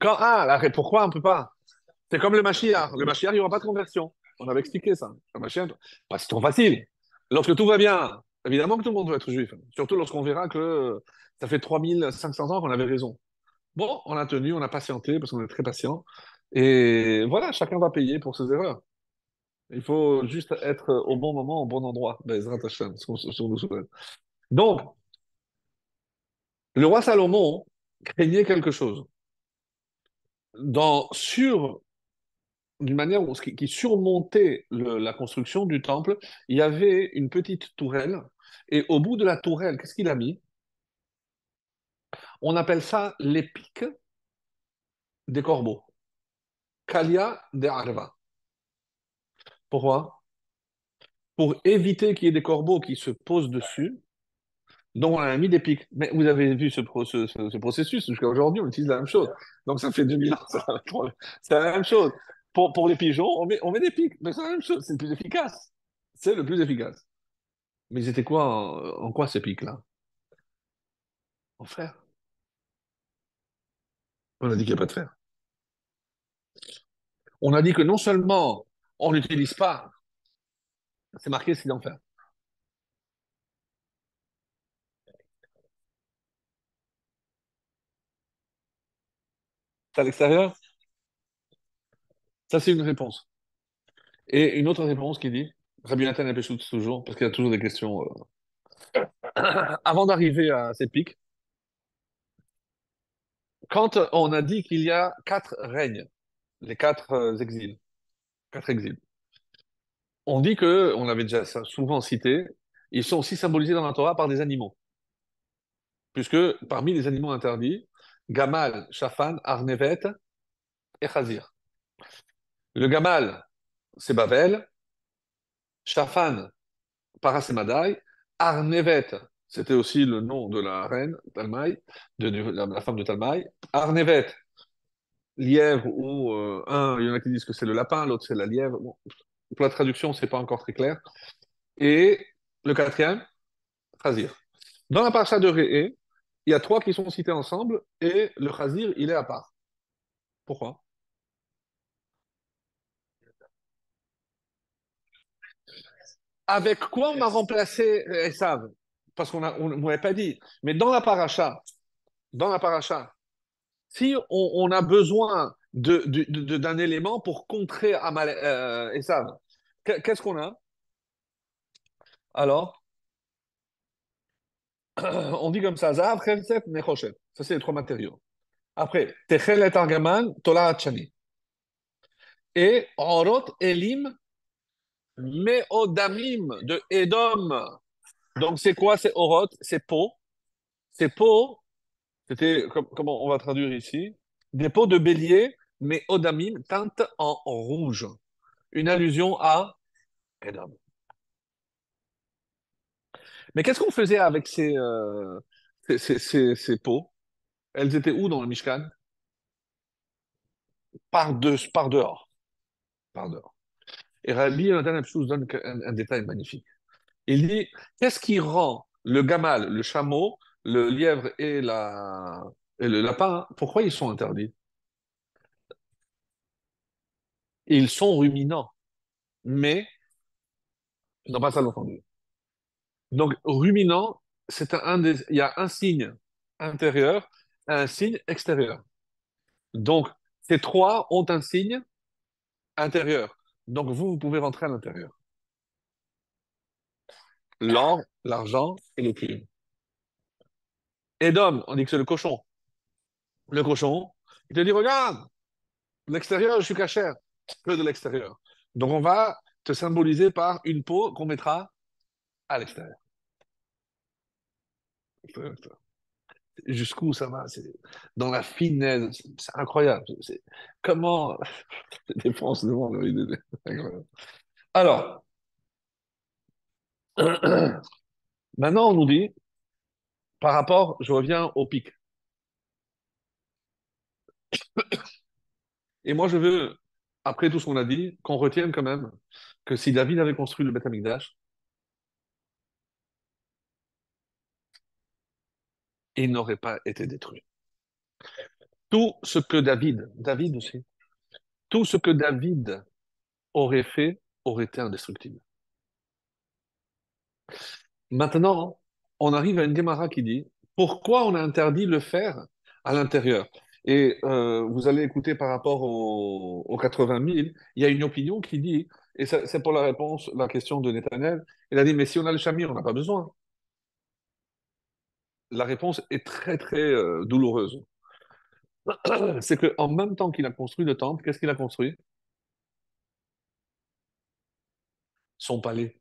S1: Quand, ah, là, pourquoi on ne peut pas? C'est comme le Mashiach. Le Mashiach, il n'y aura pas de conversion. On avait expliqué ça. Le Mashiach, bah, c'est trop facile. Lorsque tout va bien, évidemment que tout le monde doit être juif. Surtout lorsqu'on verra que ça fait 3500 ans qu'on avait raison. Bon, on a tenu, on a patienté parce qu'on est très patient. Et voilà, chacun va payer pour ses erreurs. Il faut juste être au bon moment, au bon endroit. Donc, le roi Salomon craignait quelque chose. Dans, sur, d'une manière qui, surmontait la construction du temple, il y avait une petite tourelle. Et au bout de la tourelle, qu'est-ce qu'il a mis? On appelle ça les pics des corbeaux. Kalia de Arva. Pourquoi? Pour éviter qu'il y ait des corbeaux qui se posent dessus. Donc, on a mis des pics. Mais vous avez vu ce, processus, jusqu'à aujourd'hui, on utilise la même chose. Donc, ça fait 2000 ans, c'est la même chose. Pour, les pigeons, on met, des pics, mais c'est la même chose, c'est le plus efficace. C'est le plus efficace. Mais c'était quoi, en, en quoi ces pics-là? En fer. On a dit qu'il n'y a pas de fer. On a dit que non seulement on n'utilise pas, c'est marqué c'est d'enfer. C'est à l'extérieur? Ça, c'est une réponse. Et une autre réponse qui dit, Rabbi Nathan toujours, parce qu'il y a toujours des questions. Euh, [coughs] avant d'arriver à ces pics, quand on a dit qu'il y a quatre règnes, les quatre euh, exils, quatre exils, on dit que, on l'avait déjà souvent cité, ils sont aussi symbolisés dans la Torah par des animaux. Puisque parmi les animaux interdits, Gamal, Shafan, Arnevet et Chazir. Le Gamal, c'est Babel. Shafan, Parasemadai. Arnevet, c'était aussi le nom de la reine Talmaï, de, la, femme de Talmaï. Arnevet, lièvre, ou euh, un, il y en a qui disent que c'est le lapin, l'autre c'est la lièvre. pour la traduction, c'est pas encore très clair. Et le quatrième, Khazir. Dans la parasha de Réé, il y a trois qui sont cités ensemble et le Khazir, il est à part. Pourquoi? Avec quoi on a remplacé Esav? Parce qu'on ne m'avait pas dit. Mais dans la paracha, dans la paracha, si on, a besoin d'un de, élément pour contrer Amal, euh, Esav, qu'est-ce qu'on a? Alors, [clears throat] on dit comme ça, Zahav, Chemset, Nechoshet. Ça, c'est les trois matériaux. Après, Techelet Argaman, Tola Chani. Et Orot Elim, Meodamim de Edom. Donc, c'est quoi? C'est oroth, c'est peau. C'est peau, c'était, comment on va traduire ici? Des peaux de bélier, mais odamim, teinte en rouge. Une allusion à Edom. Mais qu'est-ce qu'on faisait avec ces, euh, ces, peaux Elles étaient où dans le Mishkan? Par, de, par dehors. Par dehors. Et Rabbi Jonathan donne un détail magnifique. Il dit qu'est-ce qui rend le gamal, le chameau, le lièvre et, la... et le lapin, pourquoi ils sont interdits? Ils sont ruminants, mais ils n'ont pas ça entendu. Donc, ruminant, c'est un des... il y a un signe intérieur et un signe extérieur. Donc, Ces trois ont un signe intérieur. Donc vous, vous pouvez rentrer à l'intérieur. L'or, l'argent et le crime. Edom, on dit que c'est le cochon. Le cochon, il te dit, regarde, l'extérieur, je suis cachère, que de l'extérieur. Donc on va te symboliser par une peau qu'on mettra à l'extérieur. Jusqu'où ça va? Dans la finesse, c'est incroyable. C'est comment [laughs] défense devant le Alors, [clears throat] maintenant on nous dit par rapport, je reviens au pic. [clears throat] Et moi, je veux, après tout ce qu'on a dit, qu'on retienne quand même que si David avait construit le Beth Amikdash, il n'aurait pas été détruit. Tout ce que David, David aussi, tout ce que David aurait fait aurait été indestructible. Maintenant, on arrive à une Gemara qui dit pourquoi on a interdit le faire à l'intérieur? Et euh, vous allez écouter par rapport aux, 80 000, il y a une opinion qui dit, et c'est pour la réponse, la question de Netanel, il a dit mais si on a le chamir, on n'a pas besoin. La réponse est très très euh, douloureuse. [clears throat] C'est qu'en même temps qu'il a construit le temple, qu'est-ce qu'il a construit? Son palais.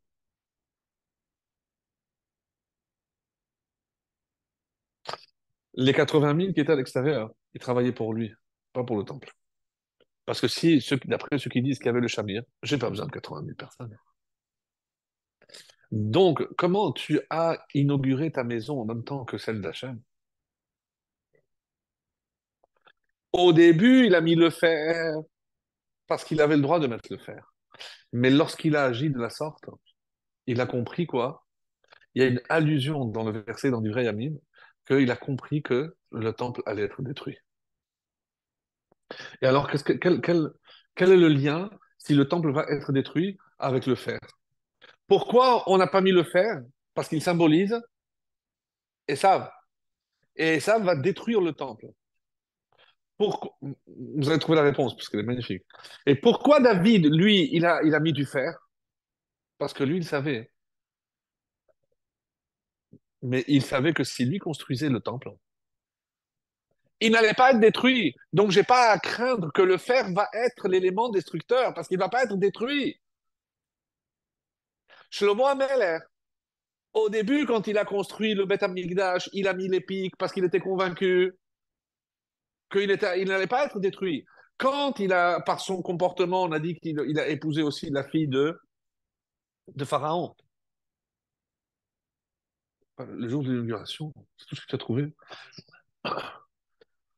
S1: Les 80 000 qui étaient à l'extérieur, ils travaillaient pour lui, pas pour le temple. Parce que si, d'après ceux qui disent qu'il y avait le Shamir, j'ai pas besoin de 80 000 personnes. Donc, comment tu as inauguré ta maison en même temps que celle d'Hachem? Au début, il a mis le fer parce qu'il avait le droit de mettre le fer. Mais lorsqu'il a agi de la sorte, il a compris quoi? Il y a une allusion dans le verset dans du vrai Yamin qu'il a compris que le temple allait être détruit. Et alors, quel, est le lien si le temple va être détruit avec le fer? Pourquoi on n'a pas mis le fer? Parce qu'il symbolise Esav. Et Esav va détruire le temple. Vous allez trouver la réponse, parce qu'elle est magnifique. Et pourquoi David, lui, il a, il a mis du fer? Parce que lui, il savait mais il savait que si lui construisait le temple, il n'allait pas être détruit. Donc, j'ai pas à craindre que le fer va être l'élément destructeur, parce qu'il va pas être détruit. Shlomo Ameler, au début, quand il a construit le Beth Amikdash, il a mis les pics parce qu'il était convaincu qu'il il n'allait pas être détruit. Quand il a, par son comportement, on a dit qu'il a épousé aussi la fille de, de Pharaon le jour de l'inauguration, c'est tout ce que tu as trouvé.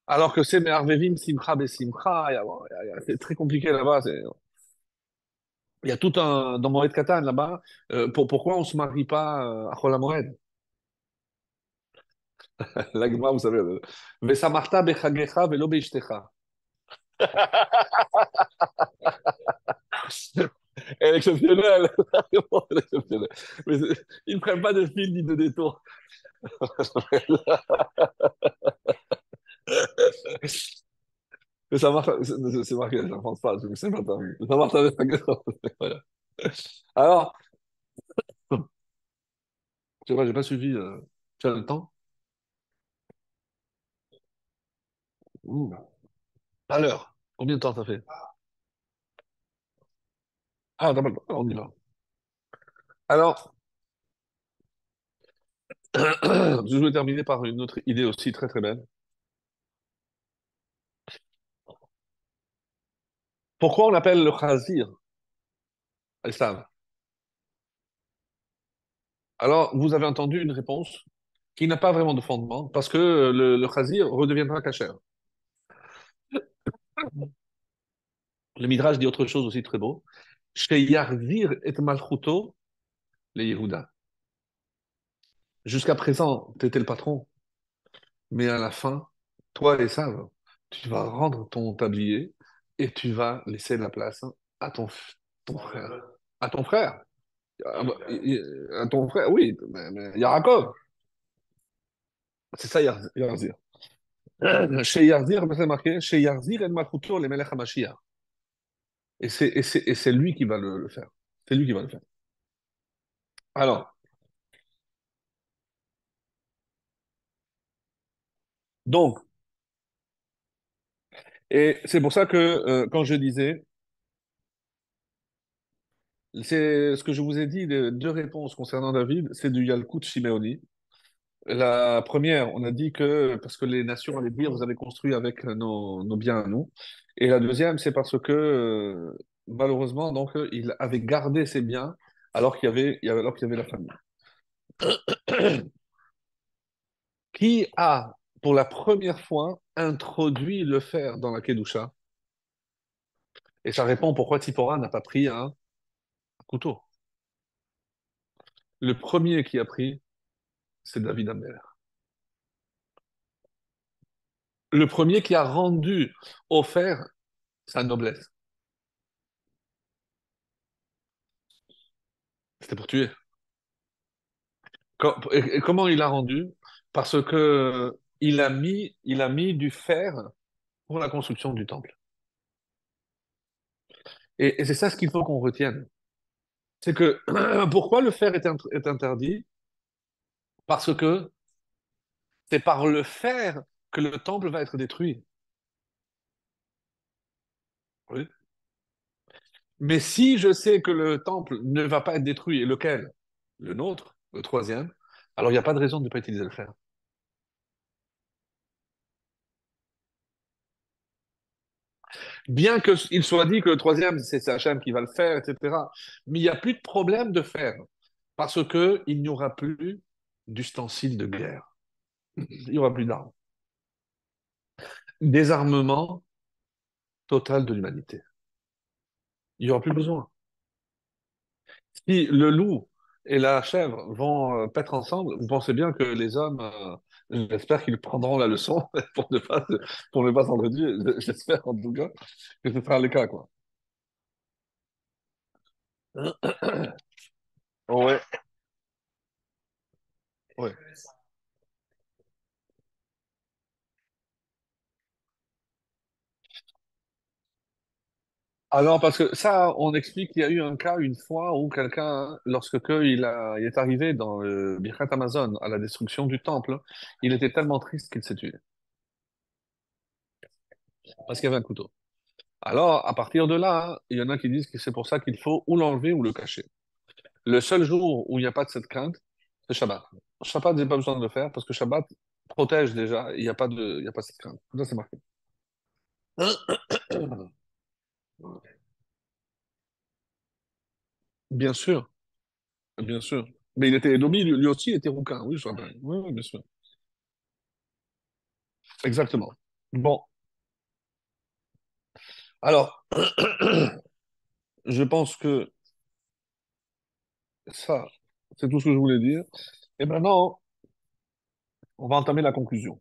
S1: Alors que c'est Mervevim, Simcha, Besimcha, c'est très compliqué là-bas. Il y a tout un. Dans Moed Katan là-bas, euh, pour, pourquoi on ne se marie pas euh, à Cholamoed L'agma, [laughs] vous savez. Vesamarta bechagecha velo. [laughs] Elle est [laughs] exceptionnelle. Mais ils ne prennent pas de fil ni de détour. Mais ça marche, c'est marqué, je ne pense pas, c'est pas Ça marche avec la Alors, c'est vrai, j'ai pas suivi. Euh, tu as le temps? Ouh. À l'heure. Combien de temps ça fait? Ah, d'accord, on y va. Alors, [clears throat] je voulais terminer par une autre idée aussi très très belle. Pourquoi on appelle le khazir Islam? Alors, vous avez entendu une réponse qui n'a pas vraiment de fondement, parce que le, le khazir redeviendra cachère. Le Midrash dit autre chose aussi très beau. Jusqu'à présent, tu étais le patron, mais à la fin, toi et Sav, tu vas rendre ton tablier et tu vas laisser la place à ton, frère. À ton frère. À ton frère, oui, mais, mais Yarakov. C'est ça, Yarzir. [clears throat] Chez Yarzir, c'est marqué, chez Yarzir el Malchuto, les Melech HaMashiach. Et c'est lui qui va le, faire. C'est lui qui va le faire. Alors, donc, et c'est pour ça que euh, quand je disais, c'est ce que je vous ai dit, deux réponses concernant David, c'est du Yalkut Shimeoni. La première, on a dit que parce que les nations allaient dire, vous avez construit avec nos, nos biens à nous. Et la deuxième, c'est parce que euh, malheureusement, donc, euh, il avait gardé ses biens alors qu'il y avait, alors qu'il y avait la famille. [coughs] Qui a, pour la première fois, introduit le fer dans la Kedusha? Et ça répond pourquoi Tzipora n'a pas pris un couteau. Le premier qui a pris, c'est David Amer. Le premier qui a rendu au fer sa noblesse. C'était pour tuer. Et- comment il a rendu? Parce que il a mis, du fer pour la construction du temple. Et, c'est ça ce qu'il faut qu'on retienne. C'est que [clears throat] pourquoi le fer est interdit? Parce que c'est par le fer que le temple va être détruit. Oui. Mais si je sais que le temple ne va pas être détruit, et lequel? Le nôtre, le troisième, alors il n'y a pas de raison de ne pas utiliser le fer. Bien qu'il soit dit que le troisième, c'est Hachem qui va le faire, etc. Mais il n'y a plus de problème de fer, parce qu'il n'y aura plus d'ustensiles de guerre. Il n'y aura plus d'armes. Désarmement total de l'humanité. Il n'y aura plus besoin. Si le loup et la chèvre vont euh, paître ensemble, vous pensez bien que les hommes, euh, j'espère qu'ils prendront la leçon [laughs] pour ne pas, pour ne pas. [laughs] J'espère en tout cas que ce sera le cas, quoi. Ouais. Ah non, parce que ça, on explique qu'il y a eu un cas une fois où quelqu'un, lorsque que il a, il est arrivé dans le Birkat Amazon à la destruction du temple, il était tellement triste qu'il s'est tué parce qu'il y avait un couteau. Alors, à partir de là, il y en a qui disent que c'est pour ça qu'il faut ou l'enlever ou le cacher. Le seul jour où il n'y a pas de cette crainte, c'est Shabbat. Shabbat, j'ai pas besoin de le faire parce que Shabbat protège déjà, il n'y a pas de, il y a pas cette crainte. Ça, c'est marqué. [coughs] Bien sûr, bien sûr. Mais il était Edomi, lui aussi, était rouquin. Oui, oui, bien sûr. Exactement. Bon, alors, [clears throat] je pense que ça, c'est tout ce que je voulais dire. Et maintenant, on va entamer la conclusion.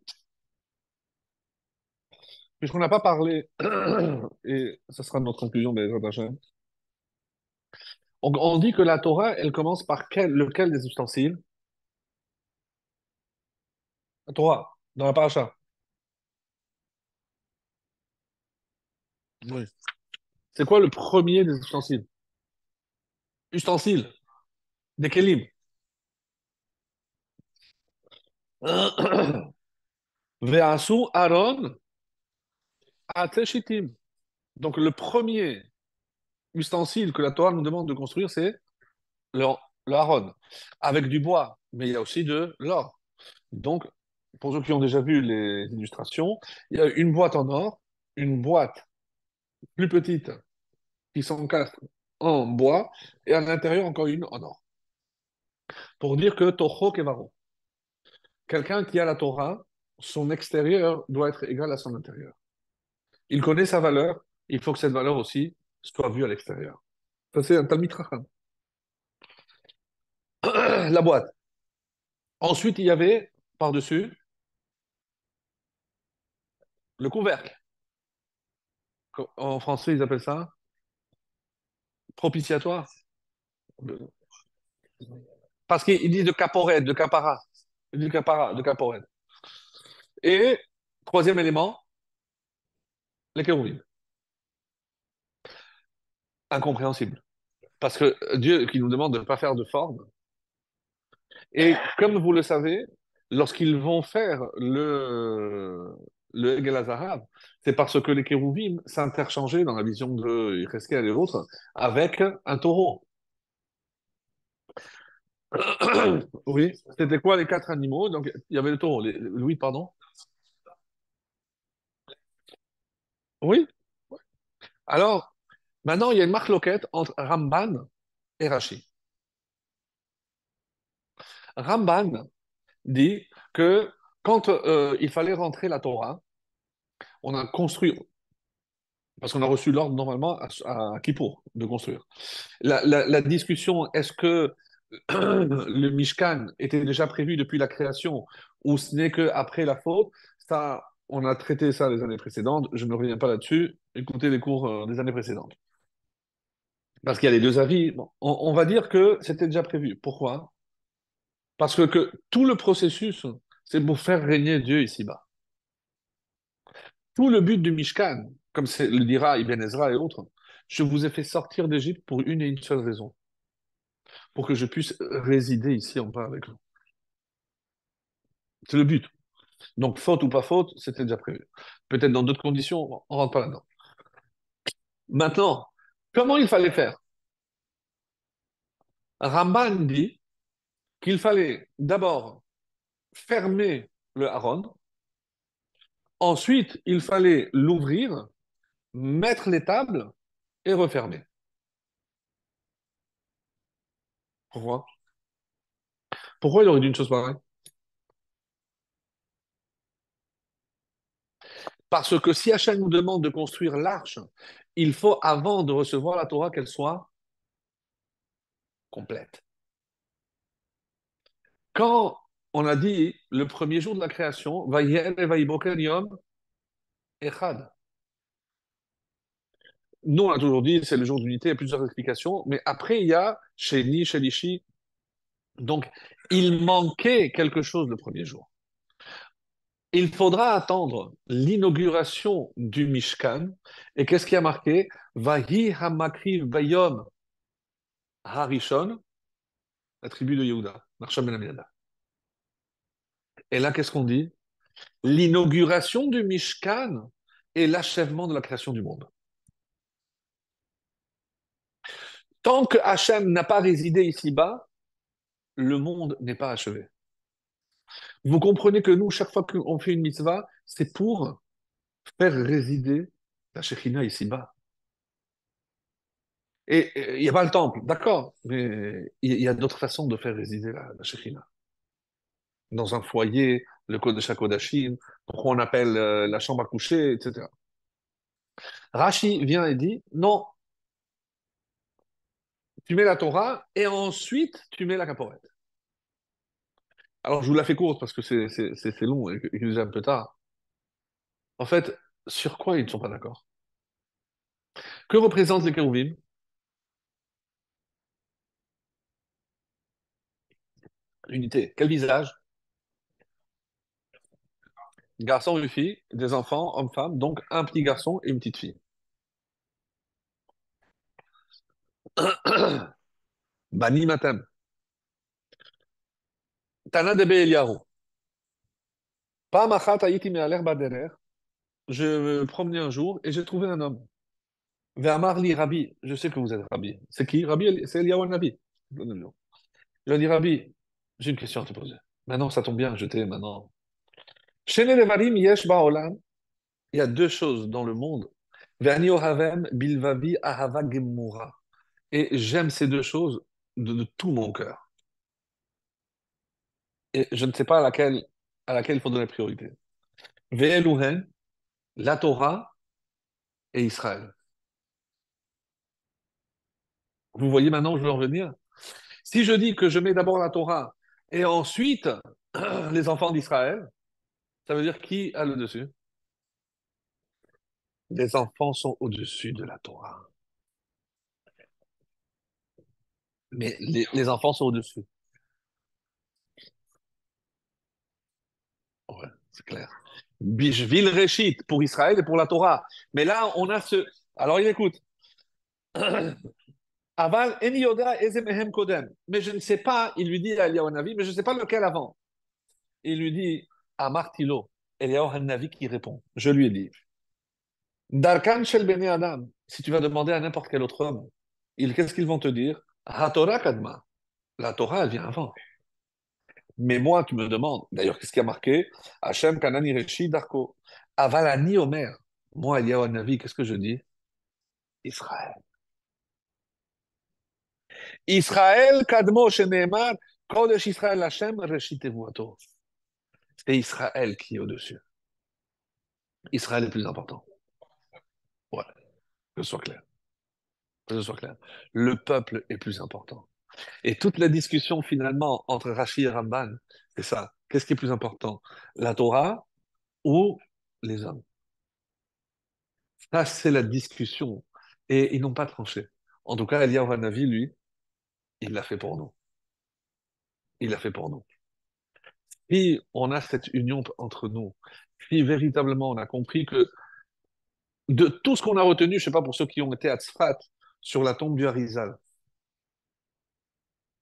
S1: Puisqu'on n'a pas parlé, [clears throat] et ça sera notre conclusion, Hashem. On, on dit que la Torah, elle commence par quel, lequel des ustensiles? La Torah, dans la paracha. Oui. C'est quoi le premier des ustensiles? Ustensiles, des kelim. [clears throat] Ve'asu Aaron ateshitim. Donc le premier ustensile que la Torah nous demande de construire, c'est le, le avec du bois, mais il y a aussi de l'or. Donc, pour ceux qui ont déjà vu les illustrations, il y a une boîte en or, une boîte plus petite qui s'encastre en bois, et à l'intérieur encore une en or. Pour dire que Toho Kevaro, quelqu'un qui a la Torah, son extérieur doit être égal à son intérieur. Il connaît sa valeur, il faut que cette valeur aussi soit vue à l'extérieur. Ça, c'est un Chacham. [clears throat] La boîte. Ensuite, il y avait par-dessus le couvercle. En français, ils appellent ça propitiatoire. Parce qu'ils disent de caporet, de capara. Disent capara, de caporet. Et Troisième élément, les. Incompréhensible. Parce que Dieu qui nous demande de ne pas faire de forme. Et comme vous le savez, lorsqu'ils vont faire le, le c'est parce que les kérouvim s'interchangeaient dans la vision de Yecheskel et autres avec un taureau. [coughs] Oui, c'était quoi les quatre animaux? Donc, il y avait le taureau. Les- Oui, pardon? Oui. Alors, maintenant, il y a une marloquette entre Ramban et Rashi. Ramban dit que quand euh, il fallait rentrer la Torah, on a construit, parce qu'on a reçu l'ordre normalement à, à Kippour de construire. La discussion, est-ce que [clears throat] le Mishkan était déjà prévu depuis la création ou ce n'est qu'après la faute, ça, on a traité ça les années précédentes, je ne reviens pas là-dessus, écoutez les cours euh, des années précédentes. Parce qu'il y a les deux avis. On, va dire que c'était déjà prévu. Pourquoi? Parce que, que tout le processus, c'est pour faire régner Dieu ici-bas. Tout le but du Mishkan, comme le dira Ibn Ezra et autres, je vous ai fait sortir d'Égypte pour une et une seule raison, pour que je puisse résider ici en paix avec vous. C'est le but. Donc, faute ou pas faute, c'était déjà prévu. Peut-être dans d'autres conditions, on ne rentre pas là-dedans. Maintenant, comment il fallait faire? Ramban dit qu'il fallait d'abord fermer le haron, ensuite il fallait l'ouvrir, mettre les tables et refermer. Pourquoi? Pourquoi il aurait dit une chose pareille? Parce que si Hachem nous demande de construire l'arche, il faut, avant de recevoir la Torah, qu'elle soit complète. Quand on a dit le premier jour de la création, Echad. Nous, on a toujours dit c'est le jour d'unité, il y a plusieurs explications, mais après, il y a Sheni, Shelishi. Donc, il manquait quelque chose le premier jour. Il faudra attendre l'inauguration du Mishkan. Et qu'est-ce qui a marqué? Vahi Hamakriv Bayom Harishon, la tribu de Yehuda, Ben. Et là, qu'est-ce qu'on dit? L'inauguration du Mishkan et l'achèvement de la création du monde. Tant que Hachem n'a pas résidé ici-bas, le monde n'est pas achevé. Vous comprenez que nous, chaque fois qu'on fait une mitzvah, c'est pour faire résider la Shekhinah ici-bas. Et il n'y a pas le temple, d'accord, mais il y a d'autres façons de faire résider la, la Shekhinah. Dans un foyer, le code de Shakodashim, pourquoi on appelle euh, la chambre à coucher, etc. Rashi vient et dit, non, tu mets la Torah et ensuite tu mets la caporette. Alors je vous la fais courte parce que c'est long et que nous un peu tard. En fait, sur quoi ils ne sont pas d'accord? Que représentent les kérouvim? Unité. Quel visage? Garçon, une fille, des enfants, hommes, femmes, donc un petit garçon et une petite fille. [clears throat] Bani Matem. Tana de. Je me promenais un jour et j'ai trouvé un homme. Ve'amar li Rabbi. Je sais que vous êtes Rabbi. C'est qui? Rabbi, c'est Eliyahu Nabi. Je lui dit, Rabbi, j'ai une question à te poser. Maintenant, ça tombe bien, je t'ai maintenant. Shene levarim yesh ba'olam. Il y a deux choses dans le monde. Ve'ani ohavem bilvavi ahava. Et j'aime ces deux choses de tout mon cœur. Et je ne sais pas à laquelle, il faut donner priorité. Ve'eluhen, la Torah et Israël. Vous voyez maintenant où je veux en venir? Si je dis que je mets d'abord la Torah et ensuite [clears throat] les enfants d'Israël, ça veut dire qui a le dessus? Les enfants sont au-dessus de la Torah. Mais les enfants sont au-dessus. Ouais, c'est clair. Bishvil Reshit, pour Israël et pour la Torah. Mais là, on a ce. Alors, il écoute. [clears throat] Aval eni yoda ezemehem kodem. Mais je ne sais pas, il lui dit à Eliyahu Navi, mais je ne sais pas lequel avant. Il lui dit à Martilo, Eliyahu Navi qui répond. Je lui ai dit Darkan shel bene Adam, si tu vas demander à n'importe quel autre homme, qu'est-ce qu'ils vont te dire? La Torah, elle vient avant. Mais moi, tu me demandes, d'ailleurs, qu'est-ce qui a marqué? Hachem kanani reshi darko. Avalani omer. Moi, Eliyahu Navi, qu'est-ce que je dis? Israël. Israël, Kadmo, Sheneemar, Kodesh Israël Hashem, Reshitevuato. C'est Israël qui est au-dessus. Israël est plus important. Ouais, que ce soit clair. Que ce soit clair. Le peuple est plus important. Et toute la discussion finalement entre Rashi et Ramban, c'est ça. Qu'est-ce qui est plus important? La Torah ou les hommes? Ça, c'est la discussion. Et ils n'ont pas tranché. En tout cas, Eliyahu Hanavi, lui, il l'a fait pour nous. Il l'a fait pour nous. Si on a cette union entre nous, si véritablement on a compris que de tout ce qu'on a retenu, je ne sais pas pour ceux qui ont été à Tzfat, sur la tombe du Harizal,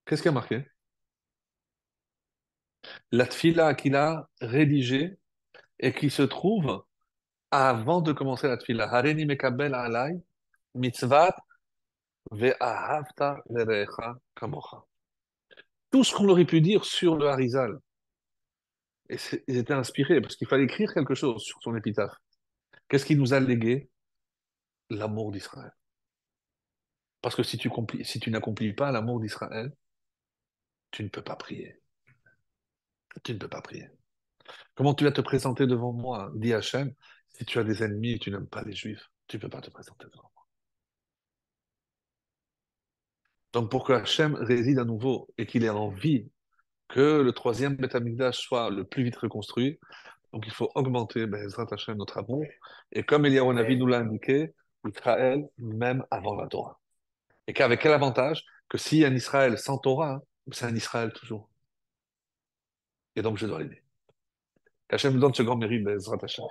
S1: qu'est-ce qui a marqué? La tfila qu'il a rédigée et qui se trouve avant de commencer la tfila. Hareni mekabel alay mitzvat ve'ahavta lerecha kamocha. Tout ce qu'on aurait pu dire sur le Harizal, et ils étaient inspirés parce qu'il fallait écrire quelque chose sur son épitaphe. Qu'est-ce qui nous a légué? L'amour d'Israël. Parce que si tu, si tu n'accomplis pas l'amour d'Israël, tu ne peux pas prier. Tu ne peux pas prier. Comment tu vas te présenter devant moi, dit Hachem, si tu as des ennemis et tu n'aimes pas les juifs? Tu ne peux pas te présenter devant moi. Donc pour que Hachem réside à nouveau et qu'il ait envie que le troisième Beth soit le plus vite reconstruit, donc il faut augmenter Bezrat Hachem notre amour. Et comme Eliyahu Navi nous l'a indiqué, Israël même avant la Torah. Et qu'avec quel avantage? Que a un Israël sans Torah, c'est un Israël toujours. Et donc je dois l'aider. Qu'Hachem nous donne ce grand mérite, Bezrat Hachem.